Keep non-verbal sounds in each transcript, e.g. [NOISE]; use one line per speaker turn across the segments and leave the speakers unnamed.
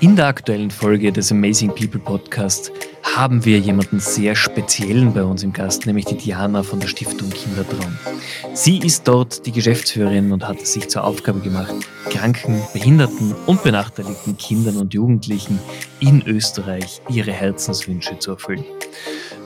In der aktuellen Folge des Amazing People Podcast haben wir jemanden sehr speziellen bei uns im Gast, nämlich die Diana von der Stiftung Kindertraum. Sie ist dort die Geschäftsführerin und hat es sich zur Aufgabe gemacht, kranken, behinderten und benachteiligten Kindern und Jugendlichen in Österreich ihre Herzenswünsche zu erfüllen.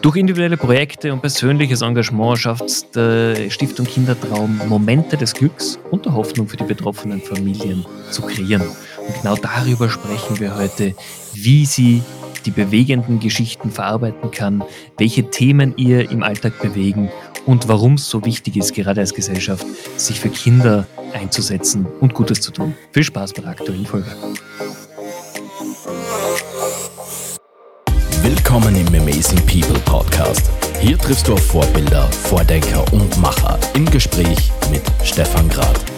Durch individuelle Projekte und persönliches Engagement schafft die Stiftung Kindertraum Momente des Glücks und der Hoffnung für die betroffenen Familien zu kreieren. Und genau darüber sprechen wir heute, wie sie die bewegenden Geschichten verarbeiten kann, welche Themen ihr im Alltag bewegen und warum es so wichtig ist, gerade als Gesellschaft, sich für Kinder einzusetzen und Gutes zu tun. Viel Spaß bei der aktuellen Folge.
Willkommen im Amazing People Podcast. Hier triffst du auf Vorbilder, Vordenker und Macher im Gespräch mit Stefan Grad.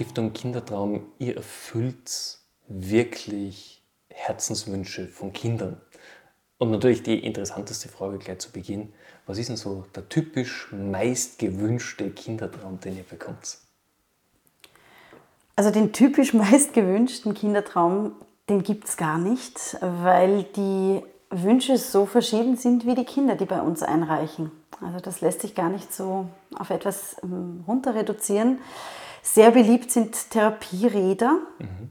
Stiftung Kindertraum, ihr erfüllt wirklich Herzenswünsche von Kindern. Und natürlich die interessanteste Frage gleich zu Beginn. Was ist denn so der typisch meist gewünschte Kindertraum, den ihr bekommt?
Also den typisch [LAUGHS] meist gewünschten Kindertraum, den gibt es gar nicht, weil die Wünsche so verschieden sind wie die Kinder, die bei uns einreichen. Also das lässt sich gar nicht so auf etwas ähm, runter reduzieren. Sehr beliebt sind Therapieräder. Mhm.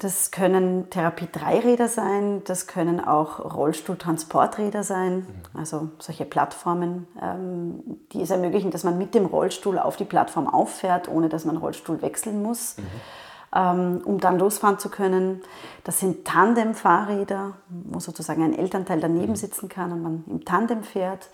Das können Therapie-Dreiräder sein, das können auch Rollstuhltransporträder sein, also solche Plattformen, ähm, die es ermöglichen, dass man mit dem Rollstuhl auf die Plattform auffährt, ohne dass man Rollstuhl wechseln muss. Ähm, um dann losfahren zu können. Das sind Tandem-Fahrräder, wo sozusagen ein Elternteil daneben sitzen kann und man im Tandem fährt.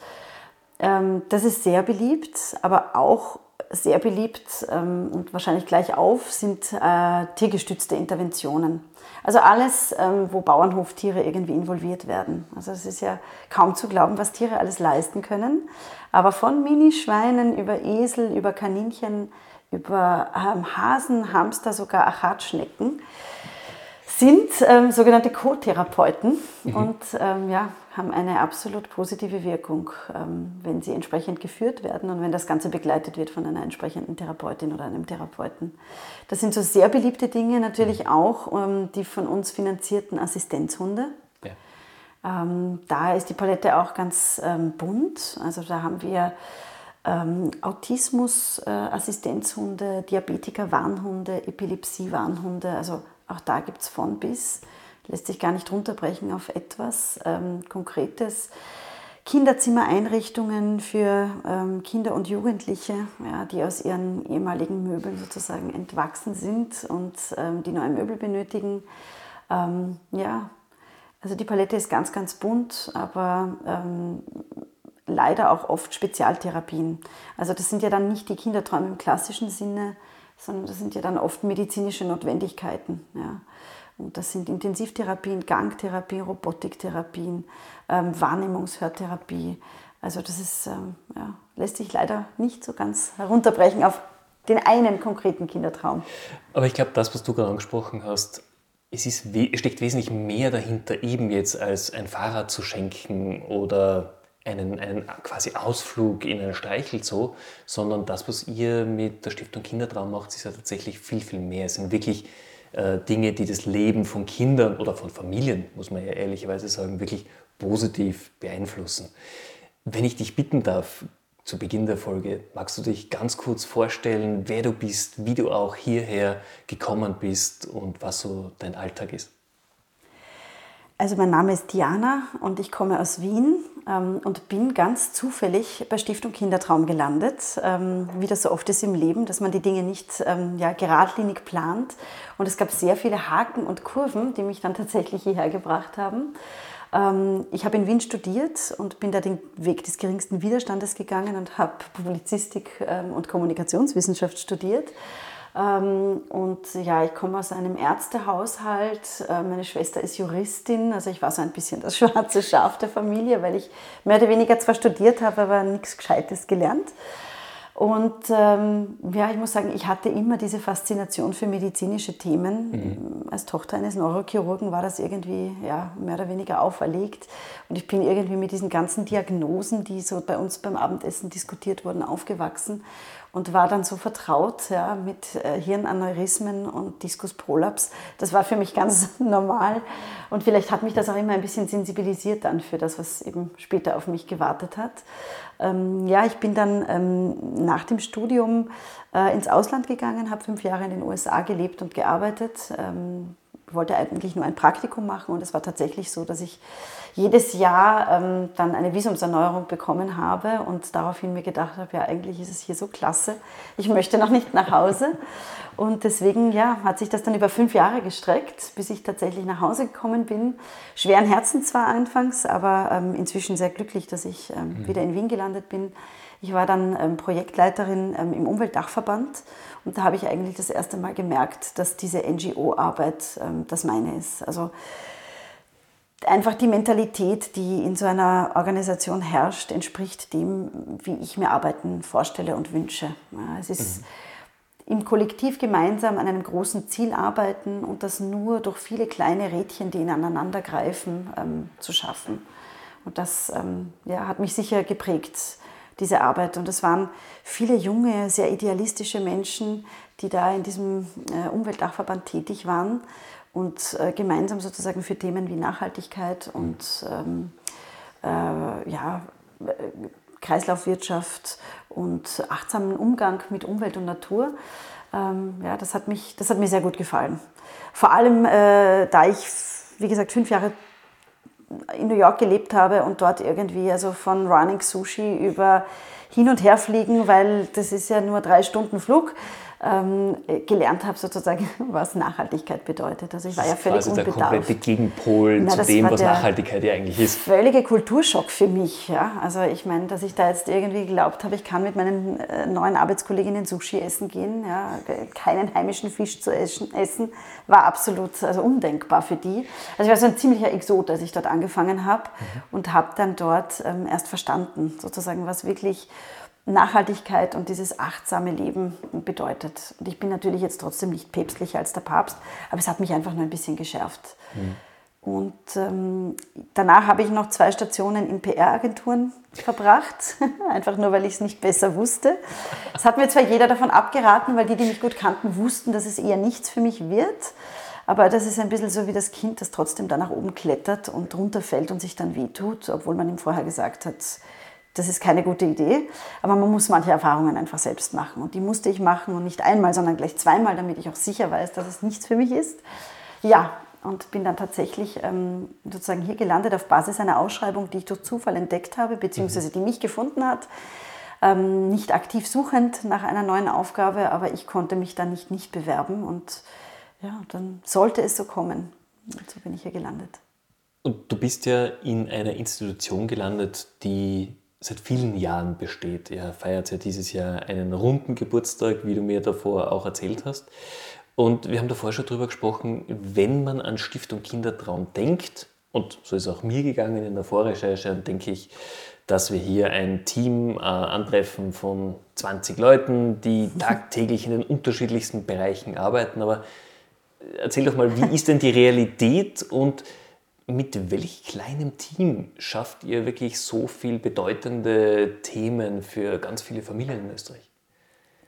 Ähm, das ist sehr beliebt, aber auch sehr beliebt ähm, und wahrscheinlich gleich auf sind äh, tiergestützte Interventionen. Also alles, ähm, wo Bauernhoftiere irgendwie involviert werden. Also es ist ja kaum zu glauben, was Tiere alles leisten können. Aber von Minischweinen über Esel, über Kaninchen, über ähm, Hasen, Hamster, sogar Achatschnecken sind ähm, sogenannte Co-Therapeuten mhm. und ähm, ja, haben eine absolut positive Wirkung, ähm, wenn sie entsprechend geführt werden und wenn das Ganze begleitet wird von einer entsprechenden Therapeutin oder einem Therapeuten. Das sind so sehr beliebte Dinge, natürlich mhm. auch ähm, die von uns finanzierten Assistenzhunde. Ja. Ähm, da ist die Palette auch ganz bunt. Also da haben wir Autismus-Assistenzhunde, äh, Diabetiker-Warnhunde, Epilepsie-Warnhunde, also auch da gibt es von bis, lässt sich gar nicht runterbrechen auf etwas ähm, Konkretes. Kinderzimmereinrichtungen für ähm, Kinder und Jugendliche, ja, die aus ihren ehemaligen Möbeln sozusagen entwachsen sind und ähm, die neue Möbel benötigen. Ähm, ja, also die Palette ist ganz, ganz bunt, aber ähm, leider auch oft Spezialtherapien. Also das sind ja dann nicht die Kinderträume im klassischen Sinne, sondern das sind ja dann oft medizinische Notwendigkeiten. Ja. Und das sind Intensivtherapien, Gangtherapie, Robotiktherapien, ähm, Wahrnehmungshörtherapie. Also das ist, ähm, ja, lässt sich leider nicht so ganz herunterbrechen auf den einen konkreten Kindertraum.
Aber ich glaube, das, was du gerade angesprochen hast, es, ist, steckt wesentlich mehr dahinter, eben jetzt als ein Fahrrad zu schenken oder einen, einen quasi Ausflug in ein Streichelzoo, sondern das, was ihr mit der Stiftung Kindertraum macht, ist ja tatsächlich viel, viel mehr. Es sind wirklich Dinge, die das Leben von Kindern oder von Familien, muss man ja ehrlicherweise sagen, wirklich positiv beeinflussen. Wenn ich dich bitten darf, zu Beginn der Folge, magst du dich ganz kurz vorstellen, wer du bist, wie du auch hierher gekommen bist und was so dein Alltag ist?
Also mein Name ist Diana und ich komme aus Wien ähm, und bin ganz zufällig bei Stiftung Kindertraum gelandet, ähm, wie das so oft ist im Leben, dass man die Dinge nicht ähm, ja, geradlinig plant. Und es gab sehr viele Haken und Kurven, die mich dann tatsächlich hierher gebracht haben. Ähm, ich habe in Wien studiert und bin da den Weg des geringsten Widerstandes gegangen und habe Publizistik ähm, und Kommunikationswissenschaft studiert und ja, ich komme aus einem Ärztehaushalt. Äh, meine Schwester ist Juristin, also ich war so ein bisschen das [LAUGHS] schwarze Schaf der Familie, weil ich mehr oder weniger zwar studiert habe, aber nichts Gescheites gelernt. Und ähm, ja, ich muss sagen, ich hatte immer diese Faszination für medizinische Themen. Mhm. Als Tochter eines Neurochirurgen war das irgendwie ja, mehr oder weniger auferlegt. Und ich bin irgendwie mit diesen ganzen Diagnosen, die so bei uns beim Abendessen diskutiert wurden, aufgewachsen und war dann so vertraut ja, mit äh, Hirnaneurysmen und Diskusprolaps. Das war für mich ganz [LAUGHS] normal und vielleicht hat mich das auch immer ein bisschen sensibilisiert dann für das, was eben später auf mich gewartet hat. Ähm, ja, ich bin dann ähm, nach dem Studium äh, ins Ausland gegangen, habe fünf Jahre in den USA gelebt und gearbeitet. Ähm, wollte eigentlich nur ein Praktikum machen und es war tatsächlich so, dass ich jedes Jahr ähm, dann eine Visumserneuerung bekommen habe und daraufhin mir gedacht habe, ja eigentlich ist es hier so klasse, ich möchte noch nicht nach Hause und deswegen ja, hat sich das dann über fünf Jahre gestreckt, bis ich tatsächlich nach Hause gekommen bin. Schweren Herzen zwar anfangs, aber ähm, inzwischen sehr glücklich, dass ich ähm, mhm. wieder in Wien gelandet bin. Ich war dann ähm, Projektleiterin ähm, im Umweltdachverband und da habe ich eigentlich das erste Mal gemerkt, dass diese NGO-Arbeit ähm, das meine ist. Also einfach die Mentalität, die in so einer Organisation herrscht, entspricht dem, wie ich mir Arbeiten vorstelle und wünsche. es ist mhm. im Kollektiv gemeinsam an einem großen Ziel arbeiten und das nur durch viele kleine Rädchen, die ineinander greifen, ähm, zu schaffen. Und das ähm, ja, hat mich sicher geprägt diese Arbeit. Und es waren viele junge, sehr idealistische Menschen, die da in diesem äh, Umweltdachverband tätig waren und äh, gemeinsam sozusagen für Themen wie Nachhaltigkeit und ähm, äh, ja, Kreislaufwirtschaft und achtsamen Umgang mit Umwelt und Natur. Ähm, ja, das hat, mich, das hat mir sehr gut gefallen. Vor allem, äh, da ich, wie gesagt, fünf Jahre in New York gelebt habe und dort irgendwie, also von Running Sushi über hin und her fliegen, weil das ist ja nur drei Stunden Flug, ähm, gelernt habe, sozusagen, [LAUGHS] was Nachhaltigkeit bedeutet. Also ich war ja völlig
quasi
unbedarft.
der komplette Gegenpol Na, zu dem, was Nachhaltigkeit ja eigentlich ist.
Völlige Kulturschock für mich. Ja? Also ich meine, dass ich da jetzt irgendwie geglaubt habe, ich kann mit meinen äh, neuen Arbeitskolleginnen Sushi essen gehen, ja? keinen heimischen Fisch zu essen, war absolut also undenkbar für die. Also ich war so ein ziemlicher Exot, als ich dort angefangen habe mhm. und habe dann dort ähm, erst verstanden, sozusagen, was wirklich Nachhaltigkeit und dieses achtsame Leben bedeutet. Und ich bin natürlich jetzt trotzdem nicht päpstlicher als der Papst, aber es hat mich einfach nur ein bisschen geschärft. Mhm. Und ähm, danach habe ich noch zwei Stationen in PR-Agenturen verbracht, [LAUGHS] einfach nur, weil ich es nicht besser wusste. Es hat mir zwar jeder davon abgeraten, weil die, die mich gut kannten, wussten, dass es eher nichts für mich wird. Aber das ist ein bisschen so wie das Kind, das trotzdem da nach oben klettert und runterfällt und sich dann wehtut, obwohl man ihm vorher gesagt hat, das ist keine gute Idee, aber man muss manche Erfahrungen einfach selbst machen. Und die musste ich machen und nicht einmal, sondern gleich zweimal, damit ich auch sicher weiß, dass es nichts für mich ist. Ja, und bin dann tatsächlich ähm, sozusagen hier gelandet auf Basis einer Ausschreibung, die ich durch Zufall entdeckt habe, beziehungsweise die mich gefunden hat. Ähm, nicht aktiv suchend nach einer neuen Aufgabe, aber ich konnte mich da nicht nicht bewerben und ja, dann sollte es so kommen. Und so bin ich hier gelandet.
Und du bist ja in einer Institution gelandet, die seit vielen Jahren besteht. Ihr feiert ja dieses Jahr einen runden Geburtstag, wie du mir davor auch erzählt hast. Und wir haben davor schon darüber gesprochen, wenn man an Stiftung Kindertraum denkt, und so ist auch mir gegangen in der Vorrecherche, dann denke ich, dass wir hier ein Team äh, antreffen von 20 Leuten, die [LAUGHS] tagtäglich in den unterschiedlichsten Bereichen arbeiten. Aber erzähl doch mal, wie ist denn die Realität und mit welch kleinem Team schafft ihr wirklich so viel bedeutende Themen für ganz viele Familien in Österreich?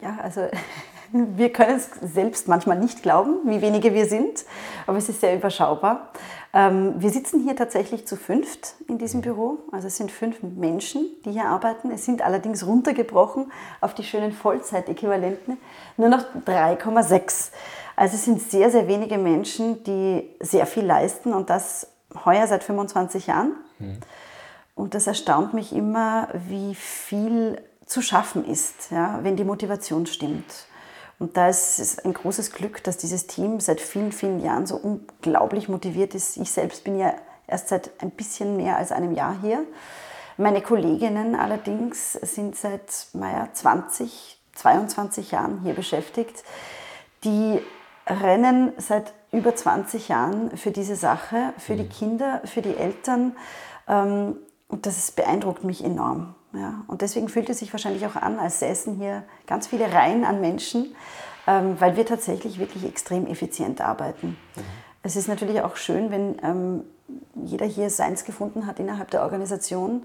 Ja, also [LAUGHS] wir können es selbst manchmal nicht glauben, wie wenige wir sind, aber es ist sehr überschaubar. Ähm, wir sitzen hier tatsächlich zu fünft in diesem Büro. Also es sind fünf Menschen, die hier arbeiten. Es sind allerdings runtergebrochen auf die schönen Vollzeitäquivalenten nur noch 3,6. Also es sind sehr, sehr wenige Menschen, die sehr viel leisten und das heuer seit 25 Jahren. Mhm. Und das erstaunt mich immer, wie viel zu schaffen ist, ja, wenn die Motivation stimmt. Und da ist es ein großes Glück, dass dieses Team seit vielen, vielen Jahren so unglaublich motiviert ist. Ich selbst bin ja erst seit ein bisschen mehr als einem Jahr hier. Meine Kolleginnen allerdings sind seit naja, 20, 22 Jahren hier beschäftigt. Die rennen seit über 20 Jahren für diese Sache, für die mhm. Kinder, für die Eltern. Ähm, und das beeindruckt mich enorm. Ja. Und deswegen fühlt es sich wahrscheinlich auch an, als säßen hier ganz viele Reihen an Menschen, ähm, weil wir tatsächlich wirklich extrem effizient arbeiten. Mhm. Es ist natürlich auch schön, wenn ähm, jeder hier seins gefunden hat innerhalb der Organisation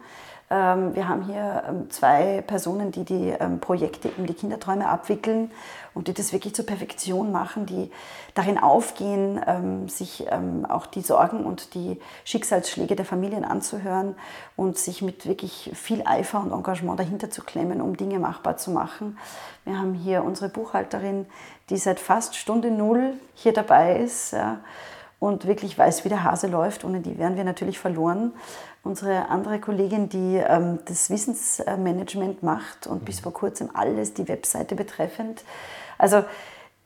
wir haben hier ähm, zwei Personen, die die ähm, Projekte, eben die Kinderträume abwickeln und die das wirklich zur Perfektion machen, die darin aufgehen, sich auch die Sorgen und die Schicksalsschläge der Familien anzuhören und sich mit wirklich viel Eifer und Engagement dahinter zu klemmen, um Dinge machbar zu machen. Wir haben hier unsere Buchhalterin, die seit fast Stunde Null hier dabei ist. Und wirklich weiß, wie der Hase läuft. Ohne die wären wir natürlich verloren. Unsere andere Kollegin, die ähm, das Wissensmanagement macht und bis vor kurzem alles die Webseite betreffend. Also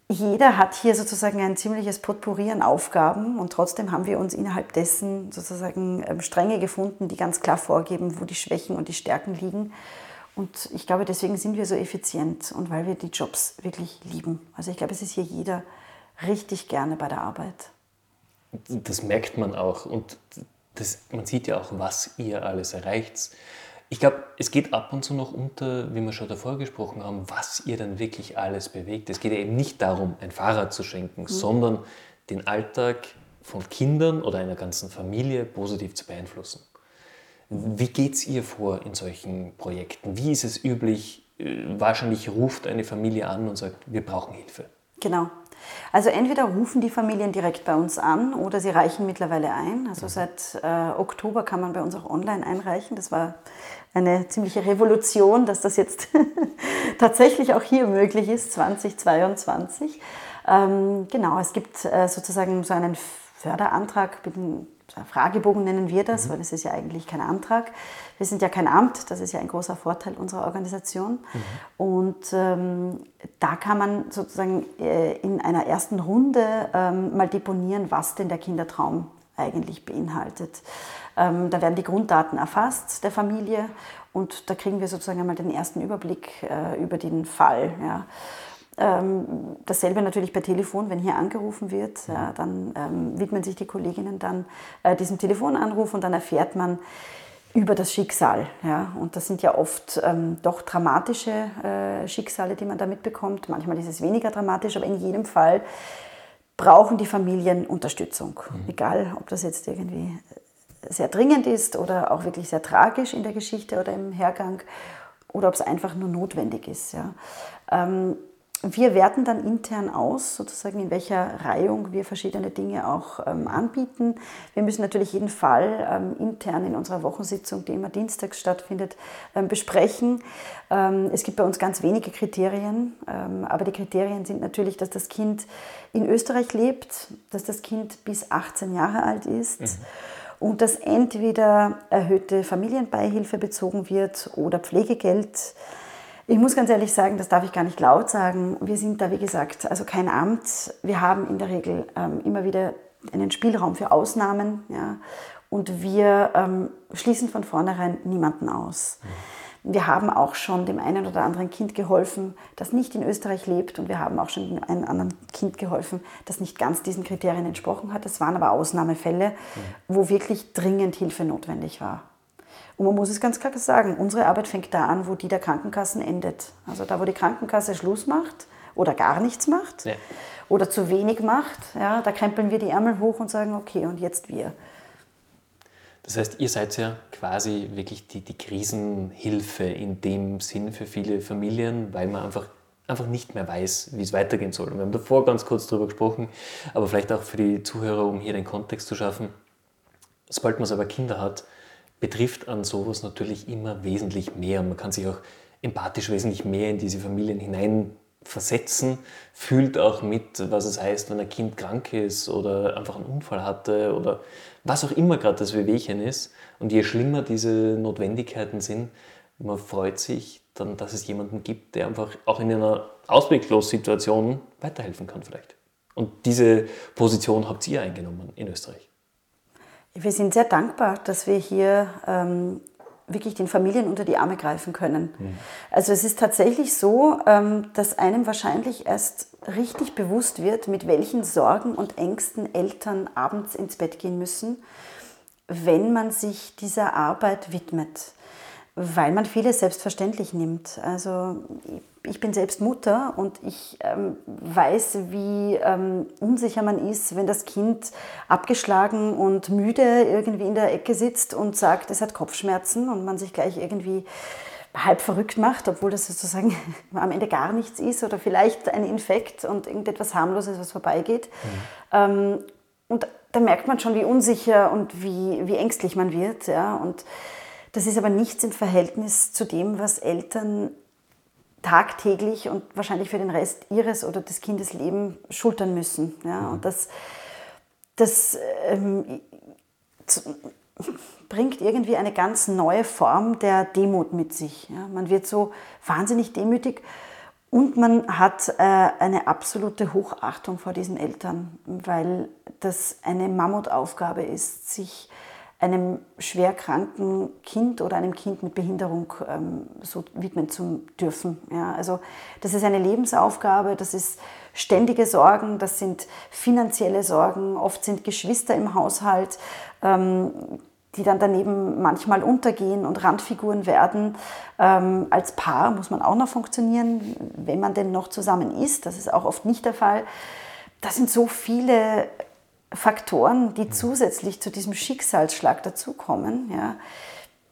jeder hat hier sozusagen ein ziemliches Potpourri an Aufgaben und trotzdem haben wir uns innerhalb dessen sozusagen ähm, Stränge gefunden, die ganz klar vorgeben, wo die Schwächen und die Stärken liegen. Und ich glaube, deswegen sind wir so effizient und weil wir die Jobs wirklich lieben. Also ich glaube, es ist hier jeder richtig gerne bei der Arbeit
das merkt man auch und das, man sieht ja auch, was ihr alles erreicht. Ich glaube, es geht ab und zu noch unter, wie wir schon davor gesprochen haben, was ihr dann wirklich alles bewegt. Es geht ja eben nicht darum, ein Fahrrad zu schenken, mhm. sondern den Alltag von Kindern oder einer ganzen Familie positiv zu beeinflussen. Wie geht es ihr vor in solchen Projekten? Wie ist es üblich? Äh, wahrscheinlich ruft eine Familie an und sagt, wir brauchen Hilfe.
Genau. Also entweder rufen die Familien direkt bei uns an oder sie reichen mittlerweile ein. Also mhm. seit äh, Oktober kann man bei uns auch online einreichen. Das war eine ziemliche Revolution, dass das jetzt [LAUGHS] tatsächlich auch hier möglich ist, 2022. Ähm, genau, es gibt äh, sozusagen so einen Förderantrag, Fragebogen nennen wir das, mhm. weil das ist ja eigentlich kein Antrag. Wir sind ja kein Amt, das ist ja ein großer Vorteil unserer Organisation. Mhm. Und ähm, da kann man sozusagen äh, in einer ersten Runde ähm, mal deponieren, was denn der Kindertraum eigentlich beinhaltet. Ähm, da werden die Grunddaten erfasst der Familie und da kriegen wir sozusagen einmal den ersten Überblick äh, über den Fall. Ja. Ähm, dasselbe natürlich per Telefon, wenn hier angerufen wird, ja, dann ähm, widmen sich die Kolleginnen dann äh, diesem Telefonanruf und dann erfährt man über das Schicksal. Ja. Und das sind ja oft ähm, doch dramatische äh, Schicksale, die man da mitbekommt. Manchmal ist es weniger dramatisch, aber in jedem Fall brauchen die Familien Unterstützung. Mhm. Egal, ob das jetzt irgendwie sehr dringend ist oder auch wirklich sehr tragisch in der Geschichte oder im Hergang oder ob es einfach nur notwendig ist. Ja. Ähm, wir werten dann intern aus, sozusagen in welcher Reihung wir verschiedene Dinge auch ähm, anbieten. Wir müssen natürlich jeden Fall ähm, intern in unserer Wochensitzung, die immer dienstags stattfindet, ähm, besprechen. Ähm, es gibt bei uns ganz wenige Kriterien, ähm, aber die Kriterien sind natürlich, dass das Kind in Österreich lebt, dass das Kind bis 18 Jahre alt ist. Mhm. Und dass entweder erhöhte Familienbeihilfe bezogen wird oder Pflegegeld. Ich muss ganz ehrlich sagen, das darf ich gar nicht laut sagen. Wir sind da, wie gesagt, also kein Amt. Wir haben in der Regel ähm, immer wieder einen Spielraum für Ausnahmen. Ja, und wir ähm, schließen von vornherein niemanden aus. Wir haben auch schon dem einen oder anderen Kind geholfen, das nicht in Österreich lebt. Und wir haben auch schon einem anderen Kind geholfen, das nicht ganz diesen Kriterien entsprochen hat. Das waren aber Ausnahmefälle, wo wirklich dringend Hilfe notwendig war. Und man muss es ganz klar sagen, unsere Arbeit fängt da an, wo die der Krankenkassen endet. Also da, wo die Krankenkasse Schluss macht oder gar nichts macht ja. oder zu wenig macht, ja, da krempeln wir die Ärmel hoch und sagen, okay, und jetzt wir.
Das heißt, ihr seid ja quasi wirklich die, die Krisenhilfe in dem Sinn für viele Familien, weil man einfach, einfach nicht mehr weiß, wie es weitergehen soll. Und wir haben davor ganz kurz darüber gesprochen, aber vielleicht auch für die Zuhörer, um hier den Kontext zu schaffen. Sobald man aber Kinder hat, betrifft an sowas natürlich immer wesentlich mehr. Man kann sich auch empathisch wesentlich mehr in diese Familien hineinversetzen, fühlt auch mit, was es heißt, wenn ein Kind krank ist oder einfach einen Unfall hatte oder was auch immer gerade das Wehwehchen ist. Und je schlimmer diese Notwendigkeiten sind, man freut sich dann, dass es jemanden gibt, der einfach auch in einer ausweglosen Situation weiterhelfen kann vielleicht. Und diese Position habt ihr eingenommen in Österreich.
Wir sind sehr dankbar, dass wir hier ähm, wirklich den Familien unter die Arme greifen können. Mhm. Also es ist tatsächlich so, ähm, dass einem wahrscheinlich erst richtig bewusst wird, mit welchen Sorgen und Ängsten Eltern abends ins Bett gehen müssen, wenn man sich dieser Arbeit widmet. Weil man vieles selbstverständlich nimmt. Also ich bin selbst Mutter und ich ähm, weiß, wie ähm, unsicher man ist, wenn das Kind abgeschlagen und müde irgendwie in der Ecke sitzt und sagt, es hat Kopfschmerzen und man sich gleich irgendwie halb verrückt macht, obwohl das sozusagen [LAUGHS] am Ende gar nichts ist oder vielleicht ein Infekt und irgendetwas harmloses, was vorbeigeht. Mhm. Ähm, und da merkt man schon, wie unsicher und wie, wie ängstlich man wird. Ja? Und das ist aber nichts im Verhältnis zu dem, was Eltern tagtäglich und wahrscheinlich für den Rest ihres oder des Kindes Leben schultern müssen. Ja? Mhm. Und das, das ähm, bringt irgendwie eine ganz neue Form der Demut mit sich. Ja? Man wird so wahnsinnig demütig und man hat äh, eine absolute Hochachtung vor diesen Eltern, weil das eine Mammutaufgabe ist, sich einem schwerkranken Kind oder einem Kind mit Behinderung ähm, so widmen zu dürfen. Ja, also das ist eine Lebensaufgabe, das ist ständige Sorgen, das sind finanzielle Sorgen, oft sind Geschwister im Haushalt, ähm, die dann daneben manchmal untergehen und Randfiguren werden. Ähm, als Paar muss man auch noch funktionieren, wenn man denn noch zusammen ist. Das ist auch oft nicht der Fall. Das sind so viele Faktoren, die zusätzlich zu diesem Schicksalsschlag dazukommen. Ja.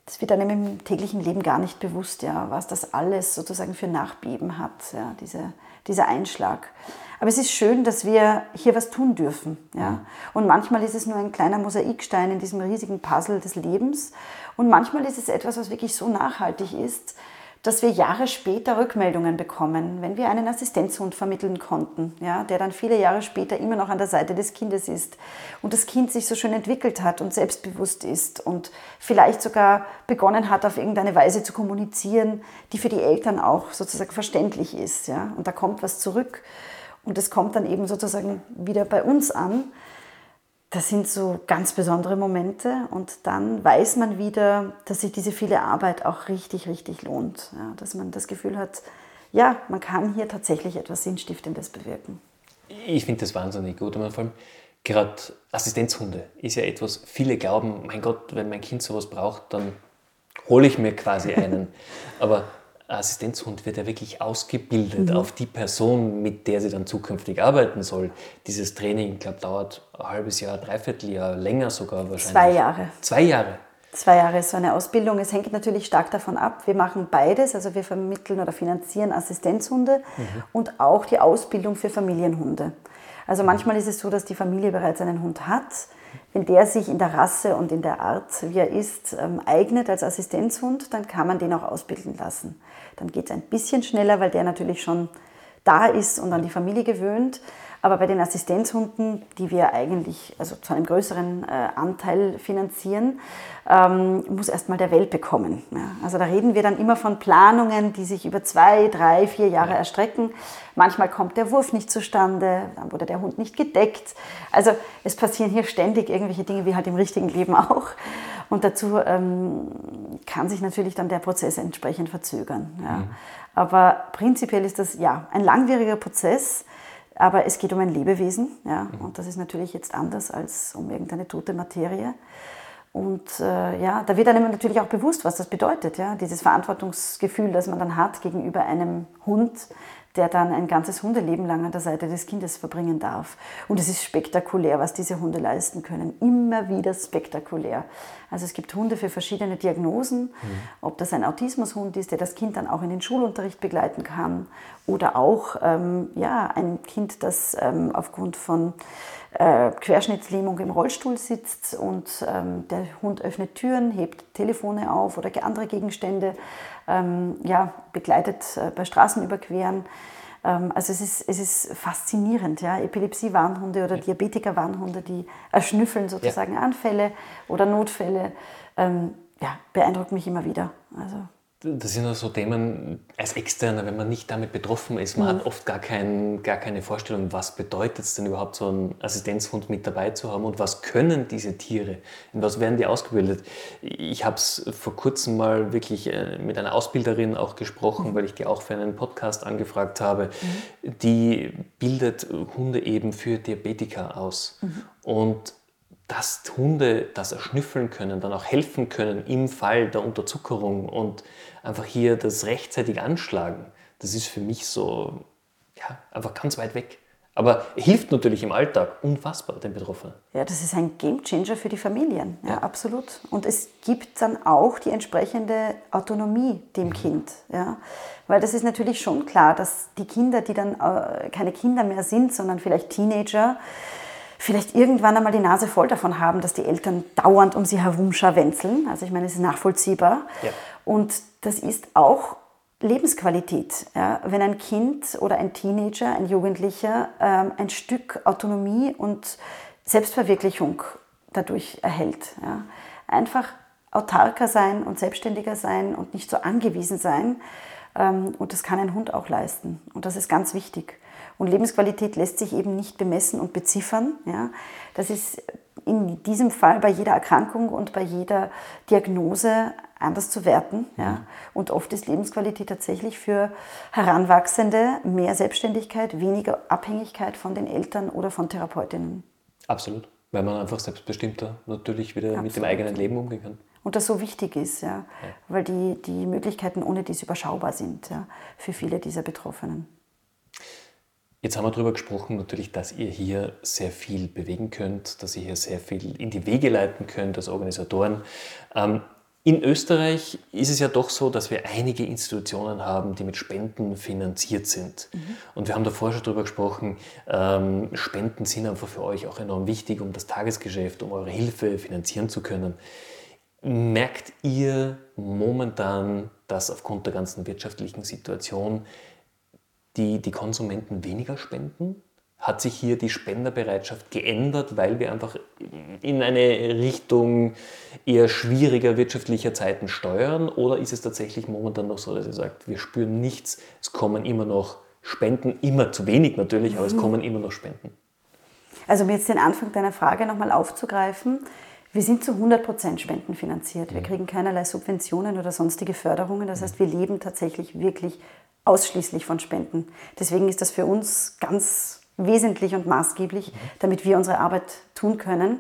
Das wird einem im täglichen Leben gar nicht bewusst, ja, was das alles sozusagen für Nachbeben hat, ja, diese, dieser Einschlag. Aber es ist schön, dass wir hier was tun dürfen. Ja. Und manchmal ist es nur ein kleiner Mosaikstein in diesem riesigen Puzzle des Lebens. Und manchmal ist es etwas, was wirklich so nachhaltig ist, dass wir Jahre später Rückmeldungen bekommen, wenn wir einen Assistenzhund vermitteln konnten, ja, der dann viele Jahre später immer noch an der Seite des Kindes ist und das Kind sich so schön entwickelt hat und selbstbewusst ist und vielleicht sogar begonnen hat, auf irgendeine Weise zu kommunizieren, die für die Eltern auch sozusagen verständlich ist. Ja. Und da kommt was zurück und es kommt dann eben sozusagen wieder bei uns an das sind so ganz besondere Momente und dann weiß man wieder, dass sich diese viele Arbeit auch richtig, richtig lohnt. Ja, dass man das Gefühl hat, ja, man kann hier tatsächlich etwas Sinnstiftendes bewirken.
Ich finde das wahnsinnig gut. Und vor allem gerade Assistenzhunde ist ja etwas, viele glauben, mein Gott, wenn mein Kind sowas braucht, dann hole ich mir quasi [LAUGHS] einen. Aber Assistenzhund wird ja wirklich ausgebildet mhm. auf die Person, mit der sie dann zukünftig arbeiten soll. Dieses Training, ich glaube, dauert ein halbes Jahr, dreiviertel Jahr, länger sogar wahrscheinlich.
Zwei Jahre.
Zwei Jahre.
Zwei Jahre ist so eine Ausbildung. Es hängt natürlich stark davon ab. Wir machen beides, also wir vermitteln oder finanzieren Assistenzhunde mhm. und auch die Ausbildung für Familienhunde. Also manchmal ist es so, dass die Familie bereits einen Hund hat wenn der sich in der Rasse und in der Art, wie er ist, ähm, eignet als Assistenzhund, dann kann man den auch ausbilden lassen. Dann geht es ein bisschen schneller, weil der natürlich schon da ist und an die Familie gewöhnt. Aber bei den Assistenzhunden, die wir eigentlich also zu einem größeren äh, Anteil finanzieren, ähm, muss erstmal der Welpe kommen. Ja. Also da reden wir dann immer von Planungen, die sich über zwei, drei, vier Jahre ja. erstrecken. Manchmal kommt der Wurf nicht zustande, dann wurde der Hund nicht gedeckt. Also es passieren hier ständig irgendwelche Dinge, wie halt im richtigen Leben auch. Und dazu ähm, kann sich natürlich dann der Prozess entsprechend verzögern. Ja. Mhm. Aber prinzipiell ist das ja ein langwieriger Prozess aber es geht um ein Lebewesen, ja, und das ist natürlich jetzt anders als um irgendeine tote Materie. Und äh, ja, da wird einem natürlich auch bewusst, was das bedeutet, ja, dieses Verantwortungsgefühl, das man dann hat gegenüber einem Hund, der dann ein ganzes Hundeleben lang an der Seite des Kindes verbringen darf. Und es ist spektakulär, was diese Hunde leisten können. Immer wieder spektakulär. Also es gibt Hunde für verschiedene Diagnosen, mhm. ob das ein Autismushund ist, der das Kind dann auch in den Schulunterricht begleiten kann, oder auch ähm, ja, ein Kind, das ähm, aufgrund von äh, Querschnittslähmung im Rollstuhl sitzt und ähm, der Hund öffnet Türen, hebt Telefone auf oder andere Gegenstände, ähm, ja, begleitet äh, bei Straßenüberqueren. Ähm, also es ist, es ist faszinierend, ja. Epilepsie-Warnhunde oder Diabetiker-Warnhunde, die erschnüffeln sozusagen ja. Anfälle oder Notfälle. Ähm, ja, beeindruckt mich immer wieder. Also
das sind so Themen als Externer, wenn man nicht damit betroffen ist, man mhm. hat oft gar, kein, gar keine Vorstellung, was bedeutet es denn überhaupt, so einen Assistenzhund mit dabei zu haben und was können diese Tiere, in was werden die ausgebildet. Ich habe es vor kurzem mal wirklich äh, mit einer Ausbilderin auch gesprochen, mhm. weil ich die auch für einen Podcast angefragt habe. Mhm. Die bildet Hunde eben für Diabetiker aus. Mhm. Und dass Hunde das erschnüffeln können, dann auch helfen können im Fall der Unterzuckerung und einfach hier das rechtzeitig anschlagen, das ist für mich so ja, einfach ganz weit weg. Aber hilft natürlich im Alltag unfassbar den Betroffenen.
Ja, das ist ein Gamechanger für die Familien, ja, ja, absolut. Und es gibt dann auch die entsprechende Autonomie dem mhm. Kind. Ja. Weil das ist natürlich schon klar, dass die Kinder, die dann äh, keine Kinder mehr sind, sondern vielleicht Teenager, vielleicht irgendwann einmal die Nase voll davon haben, dass die Eltern dauernd um sie herum scharwenzeln. Also ich meine, es ist nachvollziehbar. Ja. Und das ist auch Lebensqualität. Ja? Wenn ein Kind oder ein Teenager, ein Jugendlicher ähm, ein Stück Autonomie und Selbstverwirklichung dadurch erhält. Ja? Einfach autarker sein und selbstständiger sein und nicht so angewiesen sein. Ähm, und das kann ein Hund auch leisten. Und das ist ganz wichtig. Und Lebensqualität lässt sich eben nicht bemessen und beziffern. Ja? Das ist in diesem Fall bei jeder Erkrankung und bei jeder Diagnose anders zu werten. Ja. Mhm. Und oft ist Lebensqualität tatsächlich für Heranwachsende mehr Selbstständigkeit, weniger Abhängigkeit von den Eltern oder von Therapeutinnen.
Absolut, weil man einfach selbstbestimmter natürlich wieder Absolut. mit dem eigenen Leben umgehen kann.
Und das so wichtig ist, ja, ja. weil die, die Möglichkeiten ohne dies überschaubar sind ja, für viele dieser Betroffenen.
Jetzt haben wir darüber gesprochen, natürlich, dass ihr hier sehr viel bewegen könnt, dass ihr hier sehr viel in die Wege leiten könnt als Organisatoren. Ähm, in Österreich ist es ja doch so, dass wir einige Institutionen haben, die mit Spenden finanziert sind. Mhm. Und wir haben davor schon darüber gesprochen, ähm, Spenden sind einfach für euch auch enorm wichtig, um das Tagesgeschäft, um eure Hilfe finanzieren zu können. Merkt ihr momentan, dass aufgrund der ganzen wirtschaftlichen Situation die, die Konsumenten weniger spenden? Hat sich hier die Spenderbereitschaft geändert, weil wir einfach in eine Richtung eher schwieriger wirtschaftlicher Zeiten steuern? Oder ist es tatsächlich momentan noch so, dass ihr sagt, wir spüren nichts, es kommen immer noch Spenden, immer zu wenig natürlich, aber es mhm. kommen immer noch Spenden?
Also um jetzt den Anfang deiner Frage nochmal aufzugreifen, wir sind zu 100% spendenfinanziert. Wir mhm. kriegen keinerlei Subventionen oder sonstige Förderungen. Das heißt, wir leben tatsächlich wirklich ausschließlich von Spenden. Deswegen ist das für uns ganz wesentlich und maßgeblich, damit wir unsere Arbeit tun können.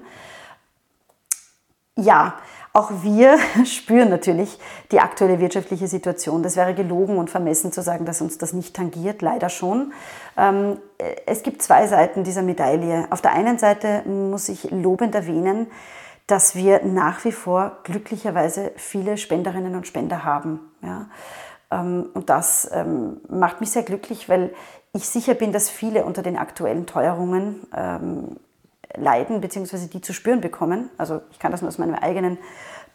Ja, auch wir [LAUGHS] spüren natürlich die aktuelle wirtschaftliche Situation. Das wäre gelogen und vermessen zu sagen, dass uns das nicht tangiert, leider schon. Ähm, es gibt zwei Seiten dieser Medaille. Auf der einen Seite muss ich lobend erwähnen, dass wir nach wie vor glücklicherweise viele Spenderinnen und Spender haben. Ja. Ähm, und das ähm, macht mich sehr glücklich, weil ich sicher bin, dass viele unter den aktuellen Teuerungen ähm, leiden bzw. die zu spüren bekommen. Also ich kann das nur aus meinem eigenen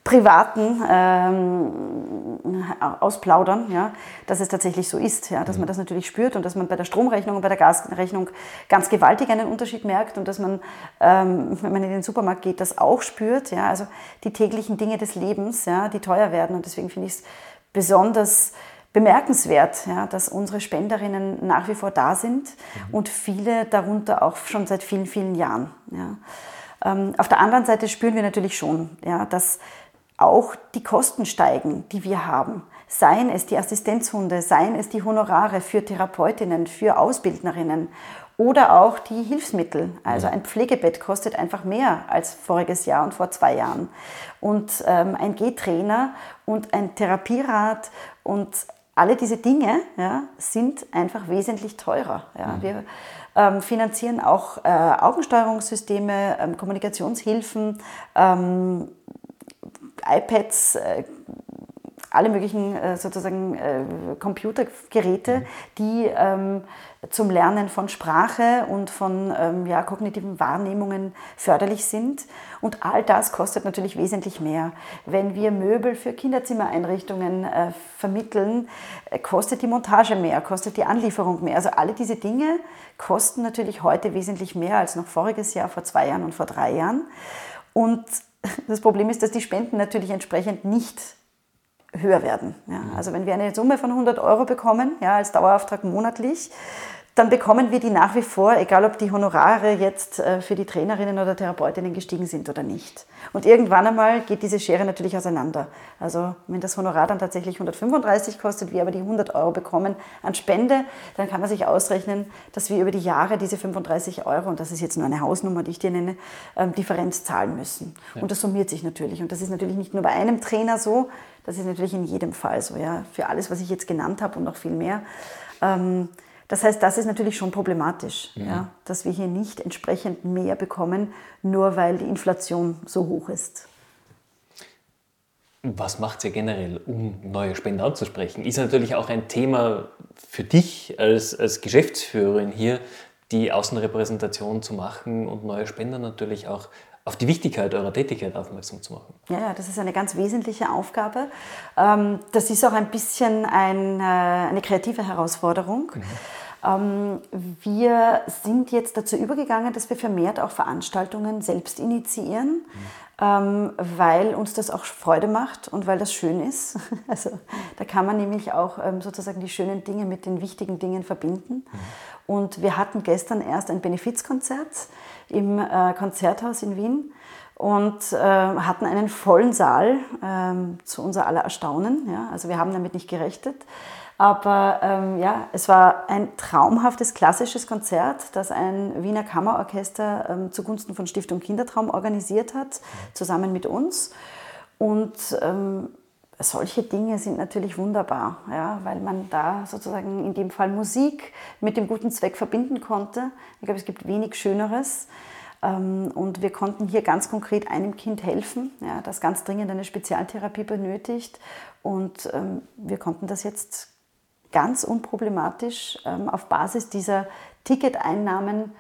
privaten ähm, ausplaudern, ja, dass es tatsächlich so ist, ja, dass man das natürlich spürt und dass man bei der Stromrechnung und bei der Gasrechnung ganz gewaltig einen Unterschied merkt und dass man, ähm, wenn man in den Supermarkt geht, das auch spürt. Ja, also die täglichen Dinge des Lebens, ja, die teuer werden und deswegen finde ich es besonders bemerkenswert, ja, dass unsere Spenderinnen nach wie vor da sind mhm. und viele darunter auch schon seit vielen, vielen Jahren. Ja. Ähm, auf der anderen Seite spüren wir natürlich schon, ja, dass auch die Kosten steigen, die wir haben. Seien es die Assistenzhunde, seien es die Honorare für Therapeutinnen, für Ausbildnerinnen oder auch die Hilfsmittel. Also ein Pflegebett kostet einfach mehr als voriges Jahr und vor zwei Jahren. Und ähm, ein G-Trainer und ein Therapierad und alle diese Dinge ja, sind einfach wesentlich teurer. Ja. Mhm. Wir ähm, finanzieren auch äh, Augensteuerungssysteme, ähm, Kommunikationshilfen, ähm, iPads, äh, alle möglichen äh, sozusagen äh, Computergeräte, die ähm, zum Lernen von Sprache und von ähm, ja, kognitiven Wahrnehmungen förderlich sind. Und all das kostet natürlich wesentlich mehr. Wenn wir Möbel für Kinderzimmereinrichtungen äh, vermitteln, äh, kostet die Montage mehr, kostet die Anlieferung mehr. Also alle diese Dinge kosten natürlich heute wesentlich mehr als noch voriges Jahr, vor zwei Jahren und vor drei Jahren. Und [LAUGHS] das Problem ist, dass die Spenden natürlich entsprechend nicht höher werden. Ja. Mhm. Also wenn wir eine Summe von 100 Euro bekommen, ja, als Dauerauftrag monatlich, dann bekommen wir die nach wie vor, egal ob die Honorare jetzt äh, für die Trainerinnen oder Therapeutinnen gestiegen sind oder nicht. Und irgendwann einmal geht diese Schere natürlich auseinander. Also wenn das Honorar dann tatsächlich 135 kostet, wir aber die 100 Euro bekommen an Spende, dann kann man sich ausrechnen, dass wir über die Jahre diese 35 Euro, und das ist jetzt nur eine Hausnummer, die ich dir nenne, ähm, Differenz zahlen müssen. Ja. Und das summiert sich natürlich. Und das ist natürlich nicht nur bei einem Trainer so, das ist natürlich in jedem Fall so, ja, für alles, was ich jetzt genannt habe und noch viel mehr. Ähm, das heißt, das ist natürlich schon problematisch, ja. ja, dass wir hier nicht entsprechend mehr bekommen, nur weil die Inflation so hoch ist.
Was macht ihr generell, um neue Spender anzusprechen? Ist natürlich auch ein Thema für dich als, als Geschäftsführerin hier, die Außenrepräsentation zu machen und neue Spender natürlich auch auf die Wichtigkeit eurer Tätigkeit aufmerksam zu machen.
Ja, das ist eine ganz wesentliche Aufgabe. Ähm, das ist auch ein bisschen ein, äh, eine kreative Herausforderung. Mhm. Ähm, wir sind jetzt dazu übergegangen, dass wir vermehrt auch Veranstaltungen selbst initiieren, mhm. weil uns das auch Freude macht und weil das schön ist. [LAUGHS] Also da kann man nämlich auch ähm, sozusagen die schönen Dinge mit den wichtigen Dingen verbinden. Mhm. Und wir hatten gestern erst ein Benefizkonzert im äh, Konzerthaus in Wien und äh, hatten einen vollen Saal ähm, zu unser aller Erstaunen. Ja? Also wir haben damit nicht gerechnet. Aber ähm, ja, es war ein traumhaftes klassisches Konzert, das ein Wiener Kammerorchester ähm, zugunsten von Stiftung Kindertraum organisiert hat, zusammen mit uns. Und ähm, solche Dinge sind natürlich wunderbar, ja, weil man da sozusagen in dem Fall Musik mit dem guten Zweck verbinden konnte. Ich glaube, es gibt wenig Schöneres. Ähm, und wir konnten hier ganz konkret einem Kind helfen, ja, das ganz dringend eine Spezialtherapie benötigt. Und ähm, wir konnten das jetzt ganz unproblematisch ähm, auf Basis dieser Ticketeinnahmen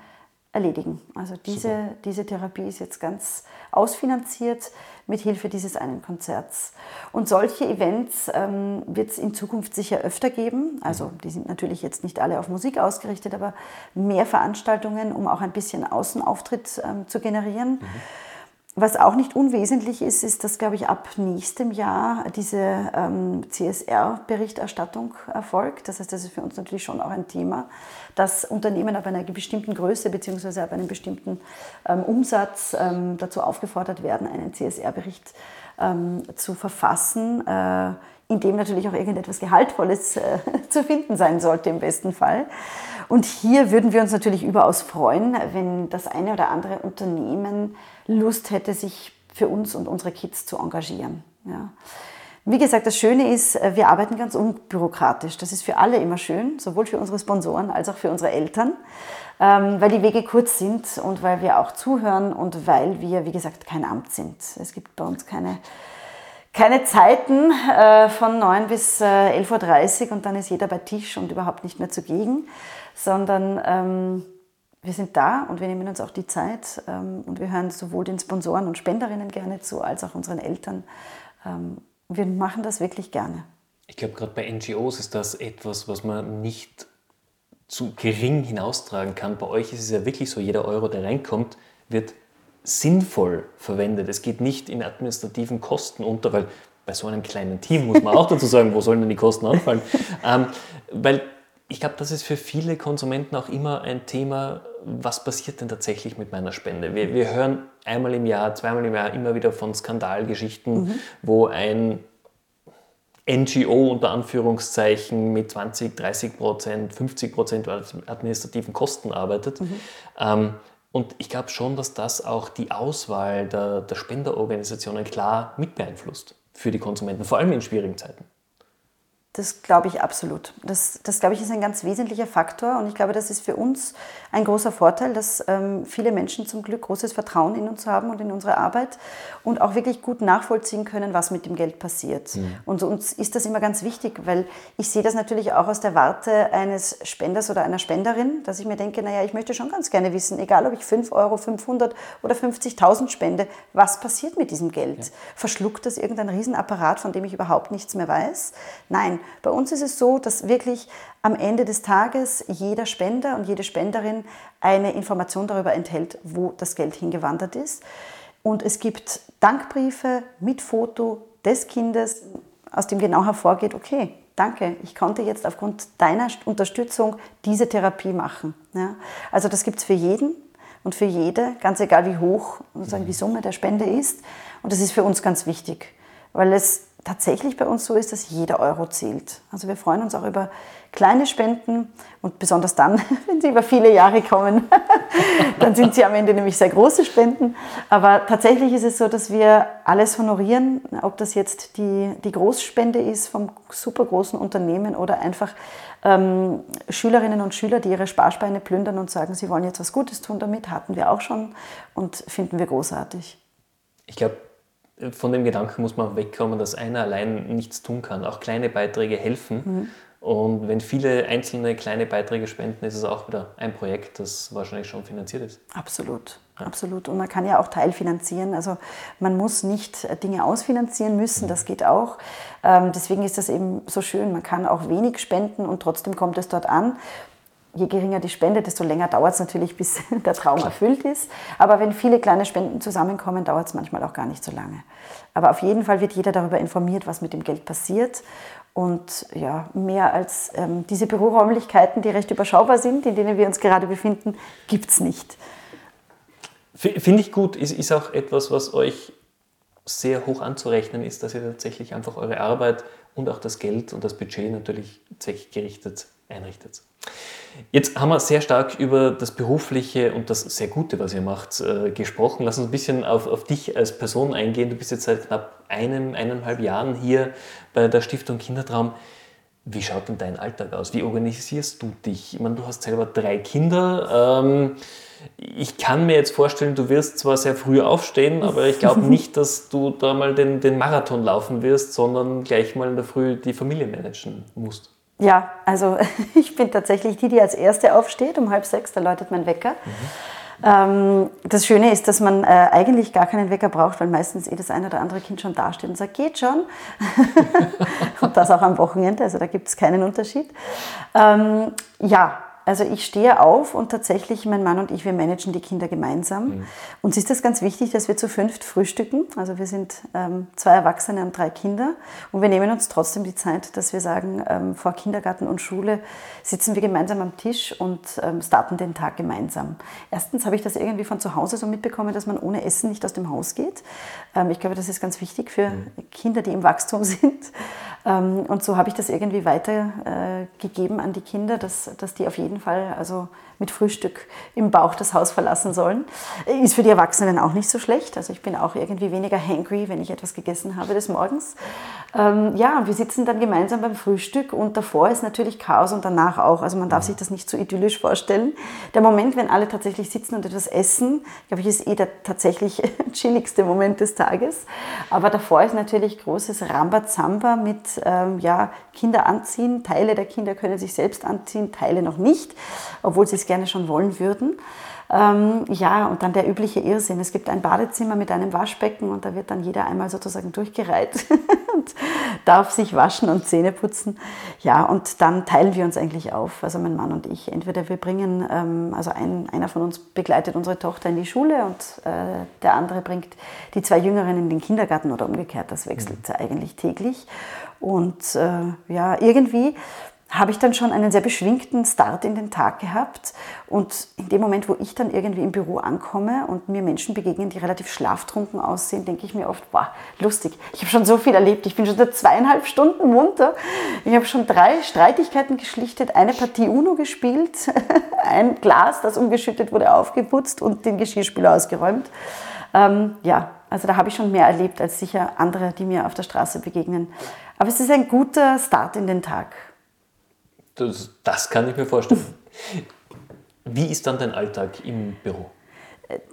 erledigen. Also diese, diese Therapie ist jetzt ganz ausfinanziert mit Hilfe dieses einen Konzerts. Und solche Events ähm, wird es in Zukunft sicher öfter geben. Also mhm. die sind natürlich jetzt nicht alle auf Musik ausgerichtet, aber mehr Veranstaltungen, um auch ein bisschen Außenauftritt ähm, zu generieren. Mhm. Was auch nicht unwesentlich ist, ist, dass, glaube ich, ab nächstem Jahr diese ähm, CSR-Berichterstattung erfolgt. Das heißt, das ist für uns natürlich schon auch ein Thema, dass Unternehmen ab einer bestimmten Größe bzw. ab einem bestimmten ähm, Umsatz ähm, dazu aufgefordert werden, einen CSR-Bericht ähm, zu verfassen, äh, in dem natürlich auch irgendetwas Gehaltvolles äh, [LAUGHS] zu finden sein sollte im besten Fall. Und hier würden wir uns natürlich überaus freuen, wenn das eine oder andere Unternehmen Lust hätte, sich für uns und unsere Kids zu engagieren. Ja. Wie gesagt, das Schöne ist, äh, wir arbeiten ganz unbürokratisch. Das ist für alle immer schön, sowohl für unsere Sponsoren als auch für unsere Eltern, ähm, weil die Wege kurz sind und weil wir auch zuhören und weil wir, wie gesagt, kein Amt sind. Es gibt bei uns keine, keine Zeiten äh, von 9 bis 11.30 äh, Uhr und dann ist jeder bei Tisch und überhaupt nicht mehr zugegen, sondern ähm, wir sind da und wir nehmen uns auch die Zeit ähm, und wir hören sowohl den Sponsoren und Spenderinnen gerne zu, als auch unseren Eltern. Ähm, wir machen das wirklich gerne.
Ich glaube, gerade bei NGOs ist das etwas, was man nicht zu gering hinaustragen kann. Bei euch ist es ja wirklich so, jeder Euro, der reinkommt, wird sinnvoll verwendet. Es geht nicht in administrativen Kosten unter, weil bei so einem kleinen Team muss man auch dazu sagen, wo sollen denn die Kosten anfallen? [LAUGHS] ähm, weil ich glaube, das ist für viele Konsumenten auch immer ein Thema, was passiert denn tatsächlich mit meiner Spende? Wir, wir hören einmal im Jahr, zweimal im Jahr immer wieder von Skandalgeschichten, mhm. wo ein NGO unter Anführungszeichen mit 20, 30 Prozent, 50 Prozent administrativen Kosten arbeitet. Mhm. Ähm, und ich glaube schon, dass das auch die Auswahl der, der Spenderorganisationen klar mit beeinflusst für die Konsumenten, vor allem in schwierigen Zeiten.
Das glaube ich absolut. Das, das glaube ich ist ein ganz wesentlicher Faktor und ich glaube, das ist für uns ein großer Vorteil, dass ähm, viele Menschen zum Glück großes Vertrauen in uns haben und in unsere Arbeit und auch wirklich gut nachvollziehen können, was mit dem Geld passiert. Mhm. Und uns ist das immer ganz wichtig, weil ich sehe das natürlich auch aus der Warte eines Spenders oder einer Spenderin, dass ich mir denke, naja, ich möchte schon ganz gerne wissen, egal ob ich 5 Euro, 500 oder 50.000 spende, was passiert mit diesem Geld? Ja. Verschluckt das irgendein Riesenapparat, von dem ich überhaupt nichts mehr weiß? Nein, bei uns ist es so, dass wirklich am Ende des Tages jeder Spender und jede Spenderin eine Information darüber enthält, wo das Geld hingewandert ist. Und es gibt Dankbriefe mit Foto des Kindes, aus dem genau hervorgeht, okay, danke, ich konnte jetzt aufgrund deiner Unterstützung diese Therapie machen. Ja? Also das gibt es für jeden und für jede, ganz egal wie hoch sozusagen die Summe der Spende ist. Und das ist für uns ganz wichtig, weil es tatsächlich bei uns so ist, dass jeder Euro zählt. Also wir freuen uns auch über kleine Spenden und besonders dann, [LAUGHS] wenn sie über viele Jahre kommen, [LAUGHS] dann sind sie am Ende nämlich sehr große Spenden. Aber tatsächlich ist es so, dass wir alles honorieren, ob das jetzt die, die Großspende ist vom supergroßen Unternehmen oder einfach ähm, Schülerinnen und Schüler, die ihre Sparschweine plündern und sagen, sie wollen jetzt was Gutes tun damit, hatten wir auch schon und finden wir großartig.
Ich glaube, von dem Gedanken muss man wegkommen, dass einer allein nichts tun kann. Auch kleine Beiträge helfen. Mhm. Und wenn viele einzelne kleine Beiträge spenden, ist es auch wieder ein Projekt, das wahrscheinlich schon finanziert ist.
Absolut, ja. absolut. Und man kann ja auch teilfinanzieren. Also man muss nicht Dinge ausfinanzieren müssen, das geht auch. Ähm, deswegen ist das eben so schön. Man kann auch wenig spenden und trotzdem kommt es dort an je geringer die Spende, desto länger dauert es natürlich, bis [LAUGHS] der Traum erfüllt ist. Aber wenn viele kleine Spenden zusammenkommen, dauert es manchmal auch gar nicht so lange. Aber auf jeden Fall wird jeder darüber informiert, was mit dem Geld passiert. Und ja, mehr als ähm, diese Büroräumlichkeiten, die recht überschaubar sind, in denen wir uns gerade befinden, gibt es nicht.
Finde ich gut, ist, ist auch etwas, was euch sehr hoch anzurechnen ist, dass ihr tatsächlich einfach eure Arbeit und auch das Geld und das Budget natürlich zweckgerichtet einrichtet. Jetzt haben wir sehr stark über das Berufliche und das sehr Gute, was ihr macht, äh, gesprochen. Lass uns ein bisschen auf, auf dich als Person eingehen. Du bist jetzt seit knapp einem, eineinhalb Jahren hier bei der Stiftung Kindertraum. Wie schaut denn dein Alltag aus? Wie organisierst du dich? Ich meine, du hast selber drei Kinder. Ähm, ich kann mir jetzt vorstellen, du wirst zwar sehr früh aufstehen, aber ich glaube [LAUGHS] nicht, dass du da mal den, den Marathon laufen wirst, sondern gleich mal in der Früh die Familie managen musst.
Ja, also [LAUGHS] ich bin tatsächlich die, die als Erste aufsteht. Um halb sechs, da läutet mein Wecker. Mhm. Das Schöne ist, dass man äh, eigentlich gar keinen Wecker braucht, weil meistens eh das eine oder andere Kind schon dasteht und sagt, geht schon. [LAUGHS] und das auch am Wochenende, also da gibt es keinen Unterschied. Ähm, ja, also ich stehe auf und tatsächlich, mein Mann und ich, wir managen die Kinder gemeinsam. Mhm. Uns ist das ganz wichtig, dass wir zu fünft frühstücken. Also wir sind ähm, zwei Erwachsene und drei Kinder. Und wir nehmen uns trotzdem die Zeit, dass wir sagen, ähm, vor Kindergarten und Schule sitzen wir gemeinsam am Tisch und ähm, starten den Tag gemeinsam. Erstens habe ich das irgendwie von zu Hause so mitbekommen, dass man ohne Essen nicht aus dem Haus geht. Ähm, ich glaube, das ist ganz wichtig für mhm. Kinder, die im Wachstum [LAUGHS] sind. Ähm, und so habe ich das irgendwie weitergegeben äh, an die Kinder, dass, dass die auf jeden Fall also mit Frühstück im Bauch das Haus verlassen sollen. Ist für die Erwachsenen auch nicht so schlecht. Also ich bin auch irgendwie weniger hangry, wenn ich etwas gegessen habe des Morgens. Ähm, ja, wir sitzen dann gemeinsam beim Frühstück und davor ist natürlich Chaos und danach auch. Also man darf sich das nicht so idyllisch vorstellen. Der Moment, wenn alle tatsächlich sitzen und etwas essen, glaube ich, ist eh der tatsächlich [LAUGHS] chilligste Moment des Tages. Aber davor ist natürlich großes Rambazamba mit ähm, ja, Kinder anziehen. Teile der Kinder können sich selbst anziehen, Teile noch nicht, obwohl sie es gerne schon wollen würden. Ähm, ja, und dann der übliche Irrsinn. Es gibt ein Badezimmer mit einem Waschbecken und da wird dann jeder einmal sozusagen durchgereiht [LAUGHS] und darf sich waschen und Zähne putzen. Ja, und dann teilen wir uns eigentlich auf, also mein Mann und ich. Entweder wir bringen, ähm, also ein, einer von uns begleitet unsere Tochter in die Schule und äh, der andere bringt die zwei Jüngeren in den Kindergarten oder umgekehrt. Das wechselt mhm. eigentlich täglich. Und äh, ja, irgendwie habe ich dann schon einen sehr beschwingten Start in den Tag gehabt. Und in dem Moment, wo ich dann irgendwie im Büro ankomme und mir Menschen begegnen, die relativ schlaftrunken aussehen, denke ich mir oft, boah, lustig, ich habe schon so viel erlebt, ich bin schon seit zweieinhalb Stunden munter. Ich habe schon drei Streitigkeiten geschlichtet, eine Partie UNO gespielt, [LAUGHS] ein Glas, das umgeschüttet wurde, aufgeputzt und den Geschirrspüler ausgeräumt. Ähm, ja, also da habe ich schon mehr erlebt als sicher andere, die mir auf der Straße begegnen. Aber es ist ein guter Start in den Tag.
Das, das kann ich mir vorstellen. Wie ist dann dein Alltag im Büro?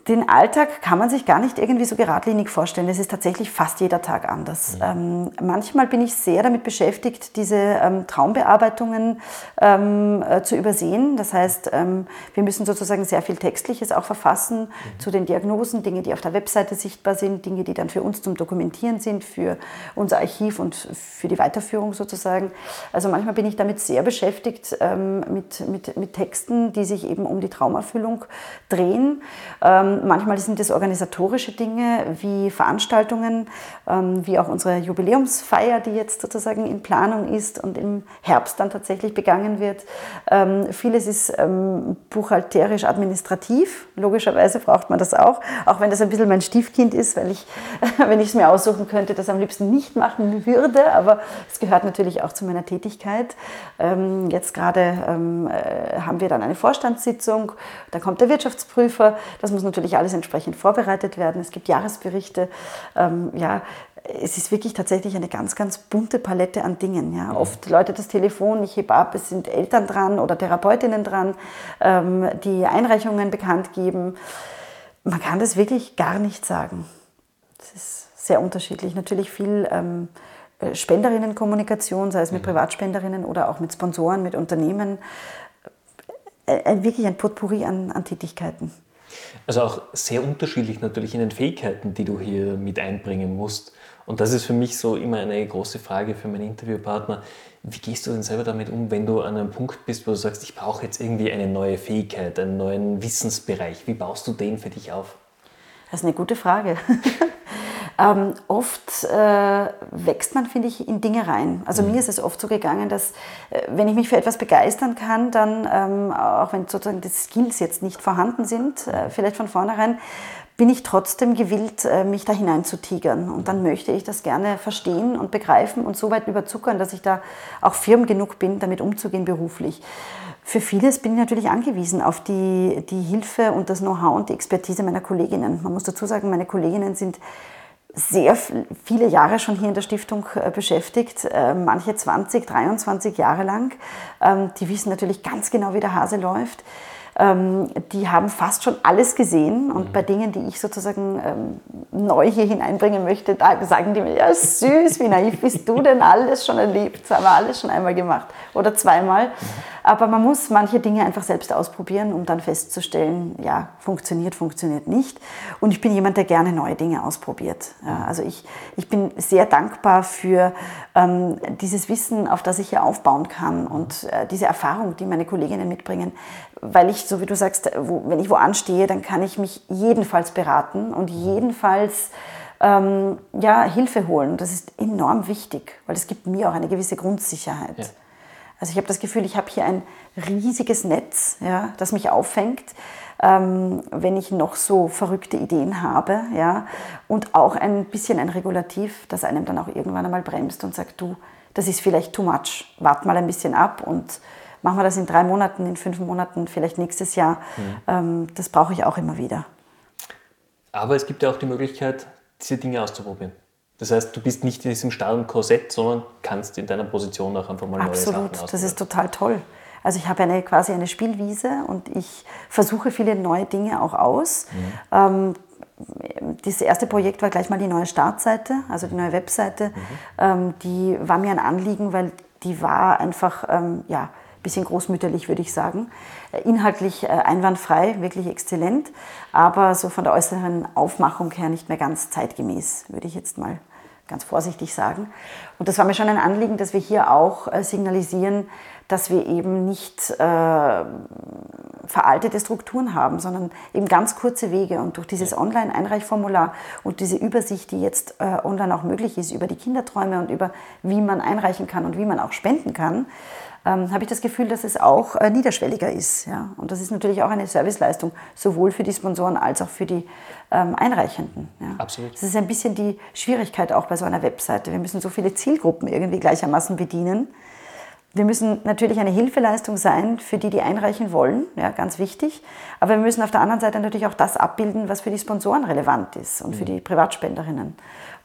Den Alltag kann man sich gar nicht irgendwie so geradlinig vorstellen. Es ist tatsächlich fast jeder Tag anders. Ja. Ähm, manchmal bin ich sehr damit beschäftigt, diese ähm, Traumbearbeitungen ähm, äh, zu übersehen. Das heißt, ähm, wir müssen sozusagen sehr viel Textliches auch verfassen mhm. zu den Diagnosen, Dinge, die auf der Webseite sichtbar sind, Dinge, die dann für uns zum Dokumentieren sind, für unser Archiv und für die Weiterführung sozusagen. Also manchmal bin ich damit sehr beschäftigt, ähm, mit, mit, mit Texten, die sich eben um die Traumerfüllung drehen manchmal sind es organisatorische Dinge wie Veranstaltungen, ähm, wie auch unsere Jubiläumsfeier, die jetzt sozusagen in Planung ist und im Herbst dann tatsächlich begangen wird. Ähm, vieles ist ähm, buchhalterisch administrativ. Logischerweise braucht man das auch, auch wenn das ein bisschen mein Stiefkind ist, weil ich, [LAUGHS] wenn ich es mir aussuchen könnte, das am liebsten nicht machen würde, aber es gehört natürlich auch zu meiner Tätigkeit. Ähm, jetzt gerade ähm, äh, haben wir dann eine Vorstandssitzung, da kommt der Wirtschaftsprüfer, das muss natürlich alles entsprechend vorbereitet werden. Es gibt Jahresberichte. Ähm, ja, es ist wirklich tatsächlich eine ganz, ganz bunte Palette an Dingen. Ja. Mhm. Oft läutet das Telefon, ich hebe ab, es sind Eltern dran oder Therapeutinnen dran, ähm, die Einreichungen bekannt geben. Man kann das wirklich gar nicht sagen. Das ist sehr unterschiedlich. Natürlich viel ähm, äh, Spenderinnenkommunikation, sei es mit mhm. Privatspenderinnen oder auch mit Sponsoren, mit Unternehmen. Äh, wirklich ein Potpourri an, an Tätigkeiten.
Also auch sehr unterschiedlich natürlich in den Fähigkeiten, die du hier mit einbringen musst. Und das ist für mich so immer eine große Frage für meinen Interviewpartner. Wie gehst du denn selber damit um, wenn du an einem Punkt bist, wo du sagst, ich brauche jetzt irgendwie eine neue Fähigkeit, einen neuen Wissensbereich? Wie baust du den für dich auf?
Das ist eine gute Frage. [LAUGHS] Ähm, oft äh, wächst man, finde ich, in Dinge rein. Also mhm. mir ist es oft so gegangen, dass äh, wenn ich mich für etwas begeistern kann, dann, ähm, auch wenn sozusagen die Skills jetzt nicht vorhanden sind, äh, vielleicht von vornherein, bin ich trotzdem gewillt, äh, mich da hineinzutigern. Und dann möchte ich das gerne verstehen und begreifen und so weit überzuckern, dass ich da auch firm genug bin, damit umzugehen beruflich. Für vieles bin ich natürlich angewiesen auf die, die Hilfe und das Know-how und die Expertise meiner Kolleginnen. Man muss dazu sagen, meine Kolleginnen sind sehr viele Jahre schon hier in der Stiftung äh, beschäftigt, äh, manche 20, 23 Jahre lang. Ähm, die wissen natürlich ganz genau, wie der Hase läuft. Ähm, die haben fast schon alles gesehen und mhm. bei Dingen, die ich sozusagen ähm, neu hier hineinbringen möchte, da sagen die mir, ja süß, wie naiv bist du denn, alles schon erlebt, das haben wir alles schon einmal gemacht oder zweimal. Mhm. Aber man muss manche Dinge einfach selbst ausprobieren, um dann festzustellen, ja, funktioniert, funktioniert nicht. Und ich bin jemand, der gerne neue Dinge ausprobiert. Ja, also ich, ich bin sehr dankbar für ähm, dieses Wissen, auf das ich hier aufbauen kann und äh, diese Erfahrung, die meine Kolleginnen mitbringen, weil ich, so wie du sagst, wo, wenn ich wo anstehe, dann kann ich mich jedenfalls beraten und jedenfalls ähm, ja, Hilfe holen. Das ist enorm wichtig, weil es gibt mir auch eine gewisse Grundsicherheit. Ja. Also ich habe das Gefühl, ich habe hier ein riesiges Netz, ja, das mich auffängt, ähm, wenn ich noch so verrückte Ideen habe. Ja, und auch ein bisschen ein Regulativ, das einem dann auch irgendwann einmal bremst und sagt, du, das ist vielleicht too much, wart mal ein bisschen ab und machen wir das in drei Monaten, in fünf Monaten, vielleicht nächstes Jahr. Mhm. Ähm, das brauche ich auch immer wieder.
Aber es gibt ja auch die Möglichkeit, diese Dinge auszuprobieren. Das heißt, du bist nicht in diesem starren Korsett, sondern kannst in deiner Position auch einfach mal neue
Absolut,
Sachen
Absolut, das ist total toll. Also ich habe eine, quasi eine Spielwiese und ich versuche viele neue Dinge auch aus. Mhm. Ähm, das erste Projekt war gleich mal die neue Startseite, also die neue Webseite. Mhm. Ähm, die war mir ein Anliegen, weil die war einfach, ähm, ja, bisschen großmütterlich, würde ich sagen. Äh, inhaltlich äh, einwandfrei, wirklich exzellent, aber so von der äußeren Aufmachung her nicht mehr ganz zeitgemäß, würde ich jetzt mal ganz vorsichtig sagen. Und das war mir schon ein Anliegen, dass wir hier auch äh, signalisieren, dass wir eben nicht äh, veraltete Strukturen haben, sondern eben ganz kurze Wege. Und durch dieses Online-Einreichformular und diese Übersicht, die jetzt äh, online auch möglich ist, über die Kinderträume und über wie man einreichen kann und wie man auch spenden kann, ähm, habe ich das Gefühl, dass es auch äh, niederschwelliger ist. Ja? Und das ist natürlich auch eine Serviceleistung, sowohl für die Sponsoren als auch für die ähm, Einreichenden. Ja?
Absolut.
Das ist ein bisschen die Schwierigkeit auch bei so einer Webseite. Wir müssen so viele Zielgruppen irgendwie gleichermaßen bedienen. Wir müssen natürlich eine Hilfeleistung sein für die, die einreichen wollen, ja, ganz wichtig. Aber wir müssen auf der anderen Seite natürlich auch das abbilden, was für die Sponsoren relevant ist und für mhm. die Privatspenderinnen.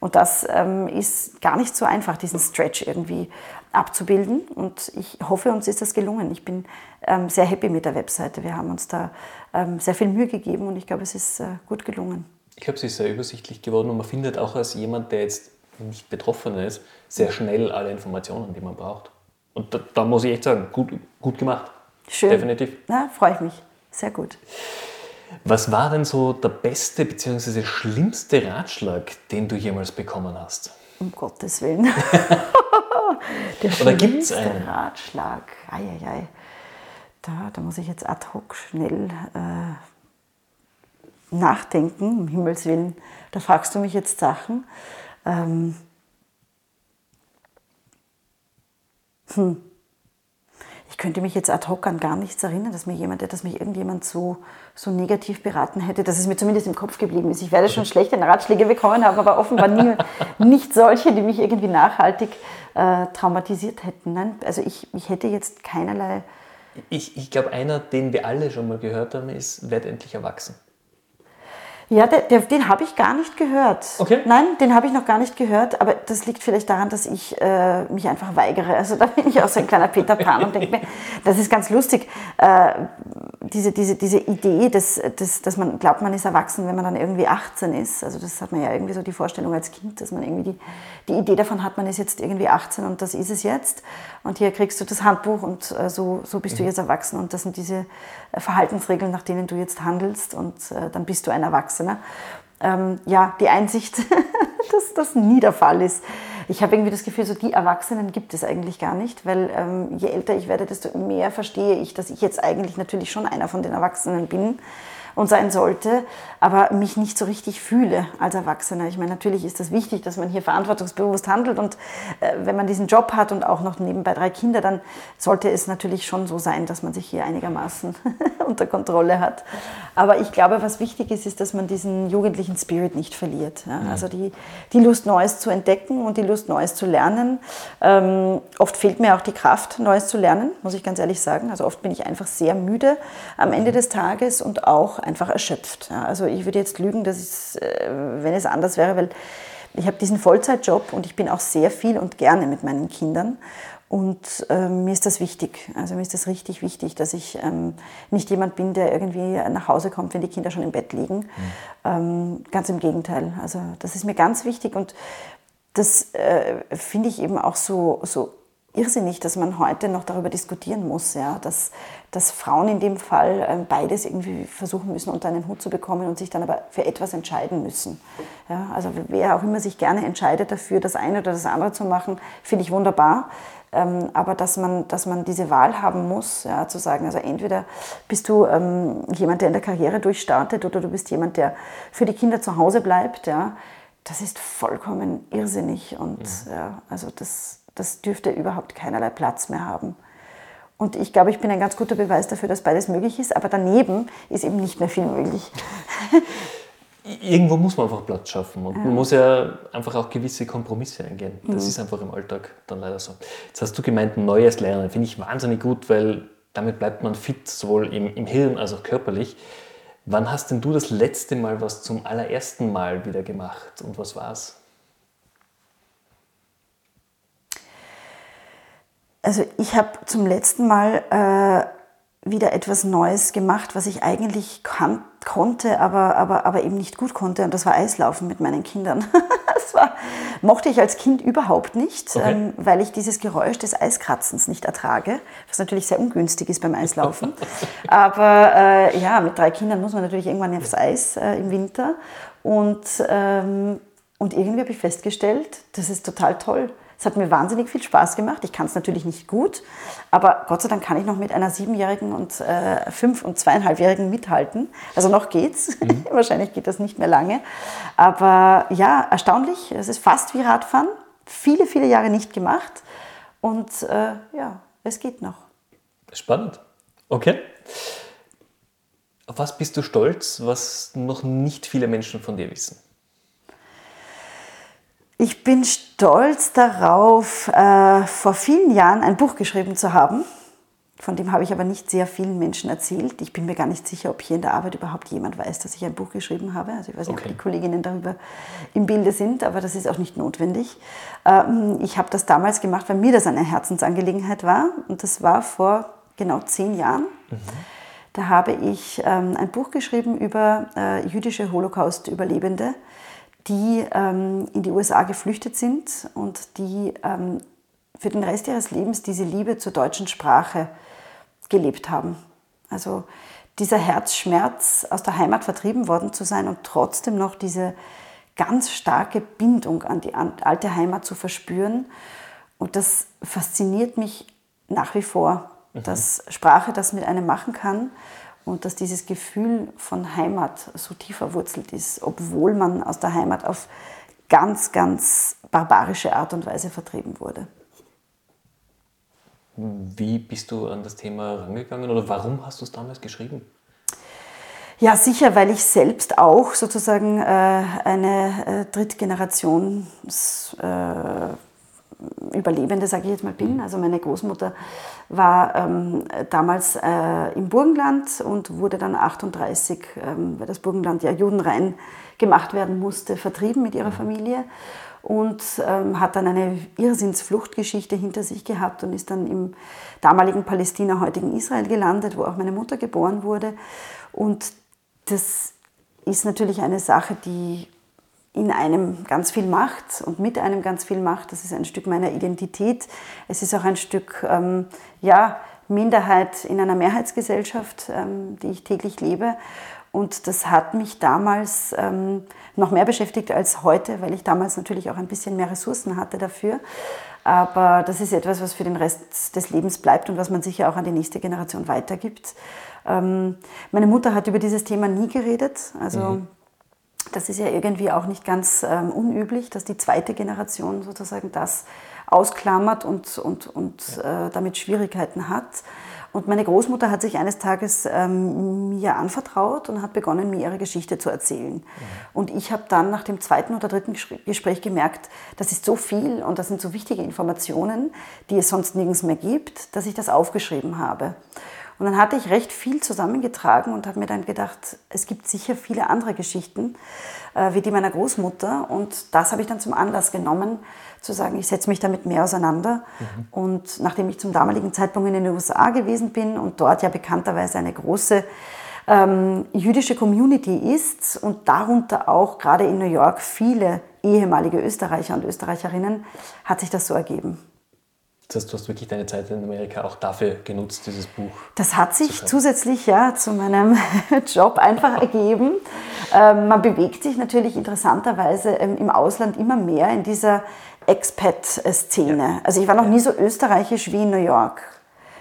Und das ähm, ist gar nicht so einfach, diesen Stretch irgendwie abzubilden. Und ich hoffe, uns ist das gelungen. Ich bin ähm, sehr happy mit der Webseite. Wir haben uns da ähm, sehr viel Mühe gegeben und ich glaube, es ist äh, gut gelungen.
Ich glaube, sie ist sehr übersichtlich geworden und man findet auch als jemand, der jetzt nicht betroffen ist, sehr schnell alle Informationen, die man braucht. Und da, da muss ich echt sagen, gut, gut gemacht.
Schön.
Definitiv.
Ja, freue ich mich. Sehr gut.
Was war denn so der beste bzw. schlimmste Ratschlag, den du jemals bekommen hast?
Um Gottes Willen. [LAUGHS] der
Oder gibt es einen?
Ratschlag. Eieiei. Da, da muss ich jetzt ad hoc schnell. Äh, nachdenken, um Himmels Willen. Da fragst du mich jetzt Sachen. Ähm, hm. Ich könnte mich jetzt ad hoc an gar nichts erinnern, dass mir jemand, dass mich irgendjemand so, so negativ beraten hätte, dass es mir zumindest im Kopf geblieben ist. Ich werde schon schlechte Ratschläge bekommen haben, aber offenbar nie, [LAUGHS] nicht solche, die mich irgendwie nachhaltig äh, traumatisiert hätten. Nein, also ich, ich hätte jetzt keinerlei.
Ich, ich glaube, einer, den wir alle schon mal gehört haben, ist, werd endlich erwachsen.
Ja, der, der, den habe ich gar nicht gehört.
Okay.
Nein, den habe ich noch gar nicht gehört, aber das liegt vielleicht daran, dass ich äh, mich einfach weigere. Also da bin ich auch so ein kleiner Peter Pan und denke mir, das ist ganz lustig, äh, diese, diese, diese Idee, dass, dass, dass man glaubt, man ist erwachsen, wenn man dann irgendwie 18 ist. Also das hat man ja irgendwie so die Vorstellung als Kind, dass man irgendwie die, die Idee davon hat, man ist jetzt irgendwie 18 und das ist es jetzt. Und hier kriegst du das Handbuch und äh, so, so bist du mhm. jetzt erwachsen und das sind diese äh, Verhaltensregeln, nach denen du jetzt handelst und äh, dann bist du ein Erwachsener. Ähm, ja, die Einsicht, [LAUGHS] dass das nie der Fall ist. Ich habe irgendwie das Gefühl, so die Erwachsenen gibt es eigentlich gar nicht, weil ähm, je älter ich werde, desto mehr verstehe ich, dass ich jetzt eigentlich natürlich schon einer von den Erwachsenen bin und sein sollte, aber mich nicht so richtig fühle als Erwachsener. Ich meine, natürlich ist das wichtig, dass man hier verantwortungsbewusst handelt und äh, wenn man diesen Job hat und auch noch nebenbei drei Kinder, dann sollte es natürlich schon so sein, dass man sich hier einigermaßen [LAUGHS] unter Kontrolle hat. Aber ich glaube, was wichtig ist, ist, dass man diesen jugendlichen Spirit nicht verliert. Ja? Also die, die Lust, Neues zu entdecken und die Lust, Neues zu lernen. Ähm, oft fehlt mir auch die Kraft, Neues zu lernen, muss ich ganz ehrlich sagen. Also oft bin ich einfach sehr müde am Ende des Tages und auch einfach erschöpft. Ja, also ich würde jetzt lügen, dass es, äh, wenn es anders wäre, weil ich habe diesen Vollzeitjob und ich bin auch sehr viel und gerne mit meinen Kindern. Und äh, mir ist das wichtig. Also mir ist das richtig wichtig, dass ich ähm, nicht jemand bin, der irgendwie nach Hause kommt, wenn die Kinder schon im Bett liegen. Mhm. Ähm, ganz im Gegenteil. Also das ist mir ganz wichtig und das äh, finde ich eben auch so, so irrsinnig, dass man heute noch darüber diskutieren muss, ja, dass, dass Frauen in dem Fall ähm, beides irgendwie versuchen müssen, unter einen Hut zu bekommen und sich dann aber für etwas entscheiden müssen. Ja, also wer auch immer sich gerne entscheidet dafür, das eine oder das andere zu machen, finde ich wunderbar. Ähm, aber dass man, dass man diese Wahl haben muss, ja, zu sagen, also entweder bist du ähm, jemand, der in der Karriere durchstartet oder du bist jemand, der für die Kinder zu Hause bleibt, ja, das ist vollkommen irrsinnig und ja. ja also das das dürfte überhaupt keinerlei Platz mehr haben. Und ich glaube, ich bin ein ganz guter Beweis dafür, dass beides möglich ist, aber daneben ist eben nicht mehr viel möglich. [LAUGHS]
Irgendwo muss man einfach Platz schaffen und ja. man muss ja einfach auch gewisse Kompromisse eingehen. Das mhm. ist einfach im Alltag dann leider so. Jetzt hast du gemeint, Neues lernen. Finde ich wahnsinnig gut, weil damit bleibt man fit, sowohl im, im Hirn als auch körperlich. Wann hast denn du das letzte Mal was zum allerersten Mal wieder gemacht und was war
Also ich habe zum letzten Mal äh, wieder etwas Neues gemacht, was ich eigentlich kan konnte, aber, aber, aber eben nicht gut konnte. Und das war Eislaufen mit meinen Kindern. [LAUGHS] das war, mochte ich als Kind überhaupt nicht, okay. ähm, weil ich dieses Geräusch des Eiskratzens nicht ertrage, was natürlich sehr ungünstig ist beim Eislaufen. [LAUGHS] aber äh, ja, mit drei Kindern muss man natürlich irgendwann aufs Eis äh, im Winter. Und, ähm, und irgendwie habe ich festgestellt, das ist total toll es hat mir wahnsinnig viel Spaß gemacht. Ich kann es natürlich nicht gut, aber Gott sei Dank kann ich noch mit einer siebenjährigen und äh, fünf- und zweieinhalbjährigen mithalten. Also noch geht's. Mhm. [LAUGHS] Wahrscheinlich geht das nicht mehr lange. Aber ja, erstaunlich. Es ist fast wie Radfahren. Viele, viele Jahre nicht gemacht. Und äh, ja, es geht noch.
Spannend. Okay. Auf was bist du stolz, was noch nicht viele Menschen von dir wissen?
Ich bin stolz darauf, äh, vor vielen Jahren ein Buch geschrieben zu haben. Von dem habe ich aber nicht sehr vielen Menschen erzählt. Ich bin mir gar nicht sicher, ob hier in der Arbeit überhaupt jemand weiß, dass ich ein Buch geschrieben habe. Also ich weiß nicht, okay. ob die Kolleginnen darüber im Bilde sind, aber das ist auch nicht notwendig. Ähm, ich habe das damals gemacht, weil mir das eine Herzensangelegenheit war. Und das war vor genau zehn Jahren. Mhm. Da habe ich ähm, ein Buch geschrieben über äh, jüdische Holocaust-Überlebende die ähm, in die USA geflüchtet sind und die ähm, für den Rest ihres Lebens diese Liebe zur deutschen Sprache gelebt haben. Also dieser Herzschmerz, aus der Heimat vertrieben worden zu sein und trotzdem noch diese ganz starke Bindung an die alte Heimat zu verspüren. Und das fasziniert mich nach wie vor, mhm. dass Sprache das mit einem machen kann und dass dieses Gefühl von Heimat so tief verwurzelt ist, obwohl man aus der Heimat auf ganz, ganz barbarische Art und Weise vertrieben wurde.
Wie bist du an das Thema rangegangen oder warum hast du es damals geschrieben?
Ja, sicher, weil ich selbst auch sozusagen äh, eine äh, Drittgenerations äh, Überlebende, sage ich jetzt mal, bin. Also meine Großmutter war ähm, damals äh, im Burgenland und wurde dann 38, ähm, weil das Burgenland ja judenrein gemacht werden musste, vertrieben mit ihrer mhm. Familie und ähm, hat dann eine Irrsinnsfluchtgeschichte hinter sich gehabt und ist dann im damaligen Palästina, heutigen Israel gelandet, wo auch meine Mutter geboren wurde. Und das ist natürlich eine Sache, die in einem ganz viel macht und mit einem ganz viel macht. Das ist ein Stück meiner Identität. Es ist auch ein Stück ähm, ja, Minderheit in einer Mehrheitsgesellschaft, ähm, die ich täglich lebe. Und das hat mich damals ähm, noch mehr beschäftigt als heute, weil ich damals natürlich auch ein bisschen mehr Ressourcen hatte dafür. Aber das ist etwas, was für den Rest des Lebens bleibt und was man sicher auch an die nächste Generation weitergibt. Ähm, meine Mutter hat über dieses Thema nie geredet. Also mhm. Das ist ja irgendwie auch nicht ganz ähm, unüblich, dass die zweite Generation sozusagen das ausklammert und, und, und äh, damit Schwierigkeiten hat. Und meine Großmutter hat sich eines Tages ähm, mir anvertraut und hat begonnen, mir ihre Geschichte zu erzählen. Mhm. Und ich habe dann nach dem zweiten oder dritten Gespräch gemerkt, das ist so viel und das sind so wichtige Informationen, die es sonst nirgends mehr gibt, dass ich das aufgeschrieben habe. Und dann hatte ich recht viel zusammengetragen und habe mir dann gedacht, es gibt sicher viele andere Geschichten, äh, wie die meiner Großmutter. Und das habe ich dann zum Anlass genommen, zu sagen, ich setze mich damit mehr auseinander. Mhm. Und nachdem ich zum damaligen Zeitpunkt in den USA gewesen bin und dort ja bekannterweise eine große ähm, jüdische Community ist und darunter auch gerade in New York viele ehemalige Österreicher und Österreicherinnen, hat sich das so ergeben.
Das heißt, du hast wirklich deine Zeit in Amerika auch dafür genutzt, dieses Buch.
Das hat sich zusätzlich ja zu meinem [LAUGHS] Job einfach ergeben. Ähm, man bewegt sich natürlich interessanterweise ähm, im Ausland immer mehr in dieser Expat-Szene. Ja. Also ich war noch nie so österreichisch wie in New York.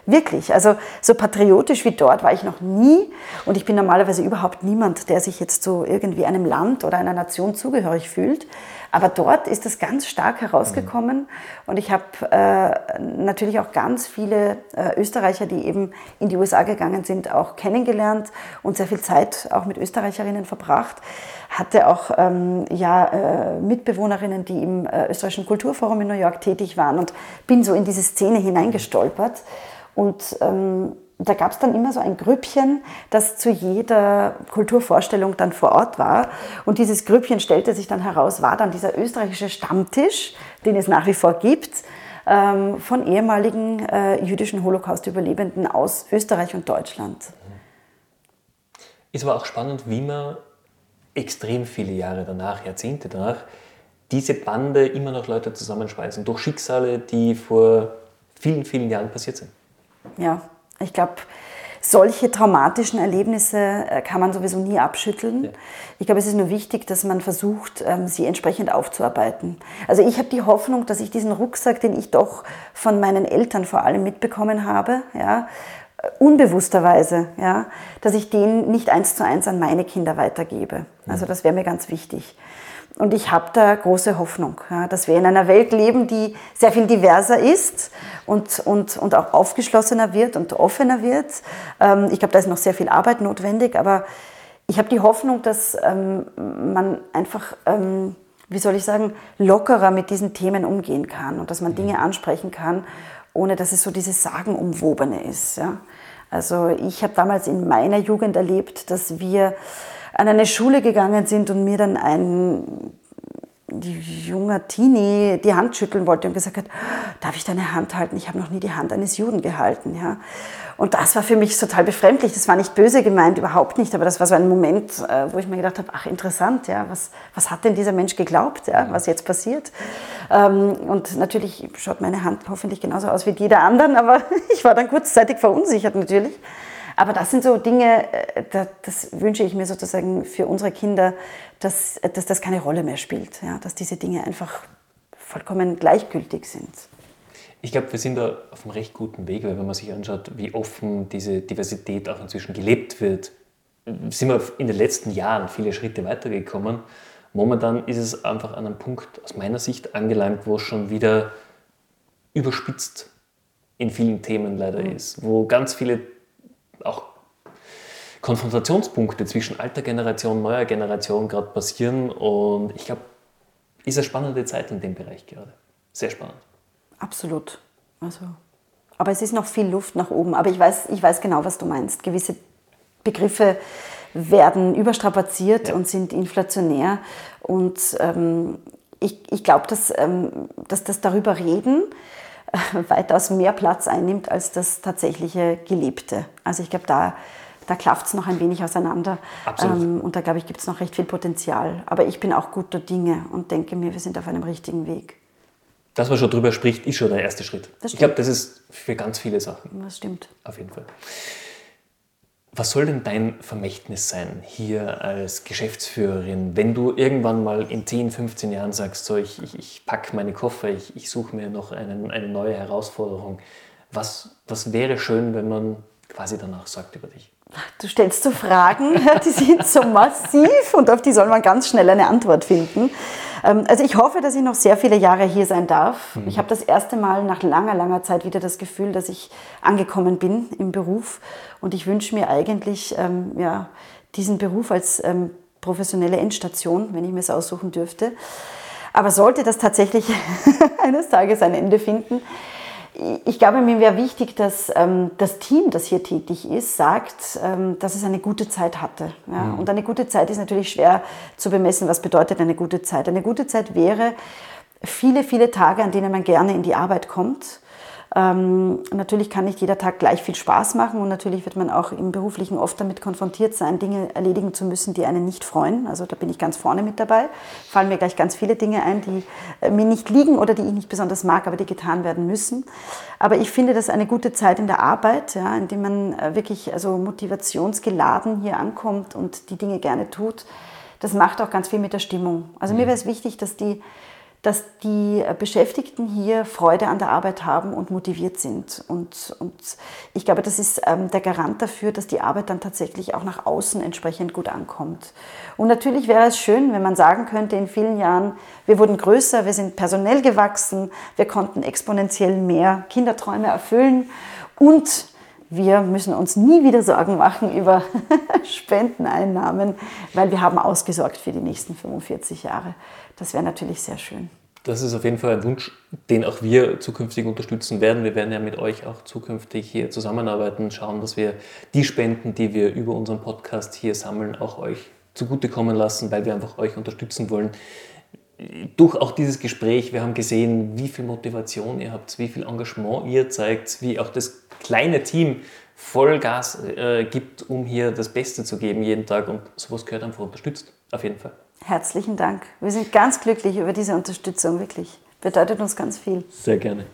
Wirklich, also so patriotisch wie dort war ich noch nie und ich bin normalerweise überhaupt niemand, der sich jetzt so irgendwie einem Land oder einer Nation zugehörig fühlt. Aber dort ist das ganz stark herausgekommen mhm. und ich habe äh, natürlich auch ganz viele äh, Österreicher, die eben in die USA gegangen sind, auch kennengelernt und sehr viel Zeit auch mit Österreicherinnen verbracht. Hatte auch ähm, ja, äh, Mitbewohnerinnen, die im äh, österreichischen Kulturforum in New York tätig waren und bin so in diese Szene hineingestolpert. Und ähm, da gab es dann immer so ein Grüppchen, das zu jeder Kulturvorstellung dann vor Ort war. Und dieses Grüppchen stellte sich dann heraus, war dann dieser österreichische Stammtisch, den es nach wie vor gibt, ähm, von ehemaligen äh, jüdischen Holocaust-Überlebenden aus Österreich und Deutschland.
Ist aber auch spannend, wie man extrem viele Jahre danach, Jahrzehnte danach, diese Bande immer noch Leute zusammenschweißen, durch Schicksale, die vor vielen, vielen Jahren passiert sind.
Ja, ich glaube, solche traumatischen Erlebnisse äh, kann man sowieso nie abschütteln. Ja. Ich glaube, es ist nur wichtig, dass man versucht, ähm, sie entsprechend aufzuarbeiten. Also ich habe die Hoffnung, dass ich diesen Rucksack, den ich doch von meinen Eltern vor allem mitbekommen habe, ja, äh, unbewussterweise, ja, dass ich den nicht eins zu eins an meine Kinder weitergebe. Also das wäre mir ganz wichtig. Und ich habe da große Hoffnung, ja, dass wir in einer Welt leben, die sehr viel diverser ist und, und, und auch aufgeschlossener wird und offener wird. Ähm, ich glaube, da ist noch sehr viel Arbeit notwendig, aber ich habe die Hoffnung, dass ähm, man einfach, ähm, wie soll ich sagen, lockerer mit diesen Themen umgehen kann und dass man Dinge ansprechen kann, ohne dass es so dieses Sagenumwobene ist. Ja. Also ich habe damals in meiner Jugend erlebt, dass wir an eine Schule gegangen sind und mir dann ein junger Teenie die Hand schütteln wollte und gesagt hat, darf ich deine Hand halten? Ich habe noch nie die Hand eines Juden gehalten. Ja. Und das war für mich total befremdlich. Das war nicht böse gemeint, überhaupt nicht, aber das war so ein Moment, äh, wo ich mir gedacht habe, ach interessant, ja, was, was hat denn dieser Mensch geglaubt, ja, was jetzt passiert? Ähm, und natürlich schaut meine Hand hoffentlich genauso aus wie die der anderen, aber [LAUGHS] ich war dann kurzzeitig verunsichert natürlich. Aber das sind so Dinge, äh, das wünsche ich mir sozusagen für unsere Kinder, dass, dass das keine Rolle mehr spielt, ja, dass diese Dinge einfach vollkommen gleichgültig sind.
Ich glaube, wir sind da auf einem recht guten Weg, weil wenn man sich anschaut, wie offen diese Diversität auch inzwischen gelebt wird, sind wir in den letzten Jahren viele Schritte weitergekommen. Momentan ist es einfach an einem Punkt aus meiner Sicht angelangt, wo es schon wieder überspitzt in vielen Themen leider mhm. ist, wo ganz viele auch Konfrontationspunkte zwischen alter Generation und neuer Generation gerade passieren und ich glaube, ist eine spannende Zeit in dem Bereich gerade. Sehr spannend.
Absolut. Also, aber es ist noch viel Luft nach oben. Aber ich weiß, ich weiß genau, was du meinst. Gewisse Begriffe werden überstrapaziert ja. und sind inflationär. Und ähm, ich, ich glaube, dass, ähm, dass das darüber reden [LAUGHS] weitaus mehr Platz einnimmt als das tatsächliche Gelebte. Also ich glaube, da, da klafft es noch ein wenig auseinander. Ähm, und da glaube ich, gibt es noch recht viel Potenzial. Aber ich bin auch guter Dinge und denke mir, wir sind auf einem richtigen Weg.
Dass man schon drüber spricht, ist schon der erste Schritt. Ich glaube, das ist für ganz viele Sachen.
Das stimmt.
Auf jeden Fall. Was soll denn dein Vermächtnis sein hier als Geschäftsführerin, wenn du irgendwann mal in 10, 15 Jahren sagst, so ich, ich, ich packe meine Koffer, ich, ich suche mir noch einen, eine neue Herausforderung. Was, was wäre schön, wenn man quasi danach sagt über dich?
Du stellst so Fragen, [LAUGHS] die sind so massiv und auf die soll man ganz schnell eine Antwort finden. Ähm, also ich hoffe, dass ich noch sehr viele Jahre hier sein darf. Mhm. Ich habe das erste Mal nach langer, langer Zeit wieder das Gefühl, dass ich angekommen bin im Beruf. Und ich wünsche mir eigentlich ähm, ja, diesen Beruf als ähm, professionelle Endstation, wenn ich mir es aussuchen dürfte. Aber sollte das tatsächlich [LAUGHS] eines Tages ein Ende finden, ich glaube, mir wäre wichtig, dass ähm, das Team, das hier tätig ist, sagt, ähm, dass es eine gute Zeit hatte. Ja? Mhm. Und eine gute Zeit ist natürlich schwer zu bemessen. Was bedeutet eine gute Zeit? Eine gute Zeit wäre viele, viele Tage, an denen man gerne in die Arbeit kommt ähm, natürlich kann nicht jeder Tag gleich viel Spaß machen und natürlich wird man auch im Beruflichen oft damit konfrontiert sein, Dinge erledigen zu müssen, die einen nicht freuen. Also da bin ich ganz vorne mit dabei. Fallen mir gleich ganz viele Dinge ein, die äh, mir nicht liegen oder die ich nicht besonders mag, aber die getan werden müssen. Aber ich finde das eine gute Zeit in der Arbeit, ja, in dem man äh, wirklich also motivationsgeladen hier ankommt und die Dinge gerne tut. Das macht auch ganz viel mit der Stimmung. Also mir mhm. wäre es wichtig, dass die dass die Beschäftigten hier Freude an der Arbeit haben und motiviert sind. Und, und ich glaube, das ist ähm, der Garant dafür, dass die Arbeit dann tatsächlich auch nach außen entsprechend gut ankommt. Und natürlich wäre es schön, wenn man sagen könnte, in vielen Jahren, wir wurden größer, wir sind personell gewachsen, wir konnten exponentiell mehr Kinderträume erfüllen und wir müssen uns nie wieder Sorgen machen [LAUGHS] über Spendeneinnahmen, weil wir haben ausgesorgt für die nächsten 45 Jahre. Das wäre natürlich sehr schön.
Das ist auf jeden Fall ein Wunsch, den auch wir zukünftig unterstützen werden. Wir werden ja mit euch auch zukünftig hier zusammenarbeiten, schauen, dass wir die Spenden, die wir über unseren Podcast hier sammeln, auch euch zugutekommen lassen, weil wir einfach euch unterstützen wollen. Durch auch dieses Gespräch, wir haben gesehen, wie viel Motivation ihr habt, wie viel Engagement ihr zeigt, wie auch das kleine Team Vollgas äh, gibt, um hier das Beste zu geben jeden Tag. Und sowas gehört einfach unterstützt, auf jeden Fall.
Herzlichen Dank. Wir sind ganz glücklich über diese Unterstützung, wirklich. Bedeutet uns ganz viel.
Sehr gerne.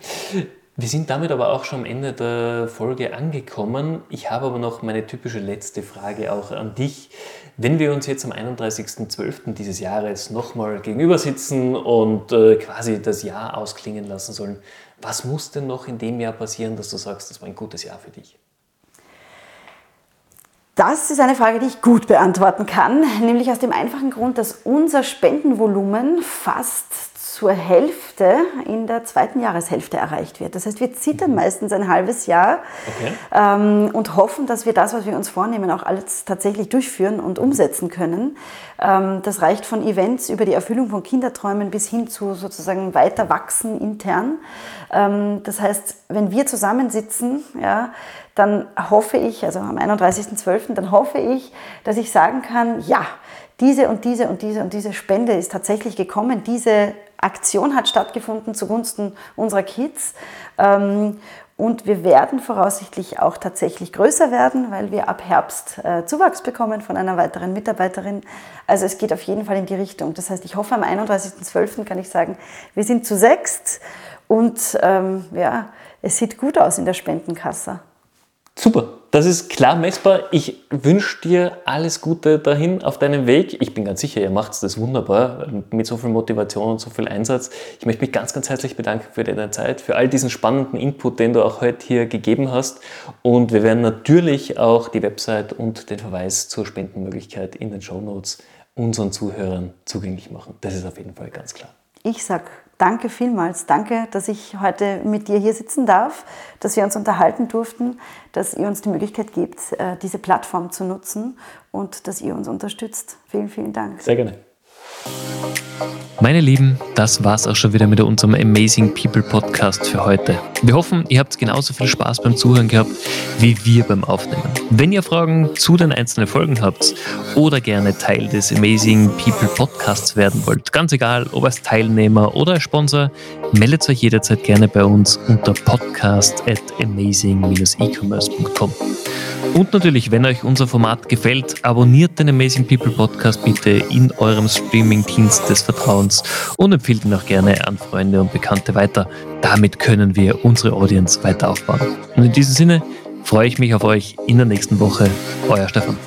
Wir sind damit aber auch schon am Ende der Folge angekommen. Ich habe aber noch meine typische letzte Frage auch an dich. Wenn wir uns jetzt am 31.12. dieses Jahres nochmal gegenüber sitzen und äh, quasi das Jahr ausklingen lassen sollen, was muss denn noch in dem Jahr passieren, dass du sagst, das war ein gutes Jahr für dich?
Das ist eine Frage, die ich gut beantworten kann, nämlich aus dem einfachen Grund, dass unser Spendenvolumen fast zur Hälfte in der zweiten Jahreshälfte erreicht wird. Das heißt, wir zittern mhm. meistens ein halbes Jahr okay. ähm, und hoffen, dass wir das, was wir uns vornehmen, auch alles tatsächlich durchführen und umsetzen können. Ähm, das reicht von Events über die Erfüllung von Kinderträumen bis hin zu sozusagen weiter wachsen intern. Ähm, das heißt, wenn wir zusammensitzen, ja, dann hoffe ich, also am 31.12., dann hoffe ich, dass ich sagen kann, ja, diese und diese und diese und diese Spende ist tatsächlich gekommen, diese Aktion hat stattgefunden zugunsten unserer Kids. Ähm, und wir werden voraussichtlich auch tatsächlich größer werden, weil wir ab Herbst äh, Zuwachs bekommen von einer weiteren Mitarbeiterin. Also es geht auf jeden Fall in die Richtung. Das heißt, ich hoffe, am 31.12. kann ich sagen, wir sind zu sechst und ähm, ja, es sieht gut aus in der Spendenkasse.
Super, das ist klar messbar. Ich wünsche dir alles Gute dahin auf deinem Weg. Ich bin ganz sicher, ihr macht das wunderbar mit so viel Motivation und so viel Einsatz. Ich möchte mich ganz, ganz herzlich bedanken für deine Zeit, für all diesen spannenden Input, den du auch heute hier gegeben hast. Und wir werden natürlich auch die Website und den Verweis zur Spendenmöglichkeit in den Show Notes unseren Zuhörern zugänglich machen. Das ist auf jeden Fall ganz klar.
Ich sag danke vielmals. Danke, dass ich heute mit dir hier sitzen darf, dass wir uns unterhalten durften, dass ihr uns die Möglichkeit gebt, äh, diese Plattform zu nutzen und dass ihr uns unterstützt. Vielen, vielen Dank.
Sehr gerne. Meine Lieben, das war's auch schon wieder mit unserem Amazing People Podcast für heute. Wir hoffen, ihr habt genauso viel Spaß beim Zuhören gehabt wie wir beim Aufnehmen. Wenn ihr Fragen zu den einzelnen Folgen habt oder gerne Teil des Amazing People Podcasts werden wollt, ganz egal, ob als Teilnehmer oder als Sponsor, meldet euch jederzeit gerne bei uns unter podcast at amazing-ecommerce.com. Und natürlich, wenn euch unser Format gefällt, abonniert den Amazing People Podcast bitte in eurem Streaming-Dienst des Vertrauens und empfiehlt ihn auch gerne an Freunde und Bekannte weiter. Damit können wir unsere Audience weiter aufbauen. Und in diesem Sinne freue ich mich auf euch in der nächsten Woche. Euer Stefan.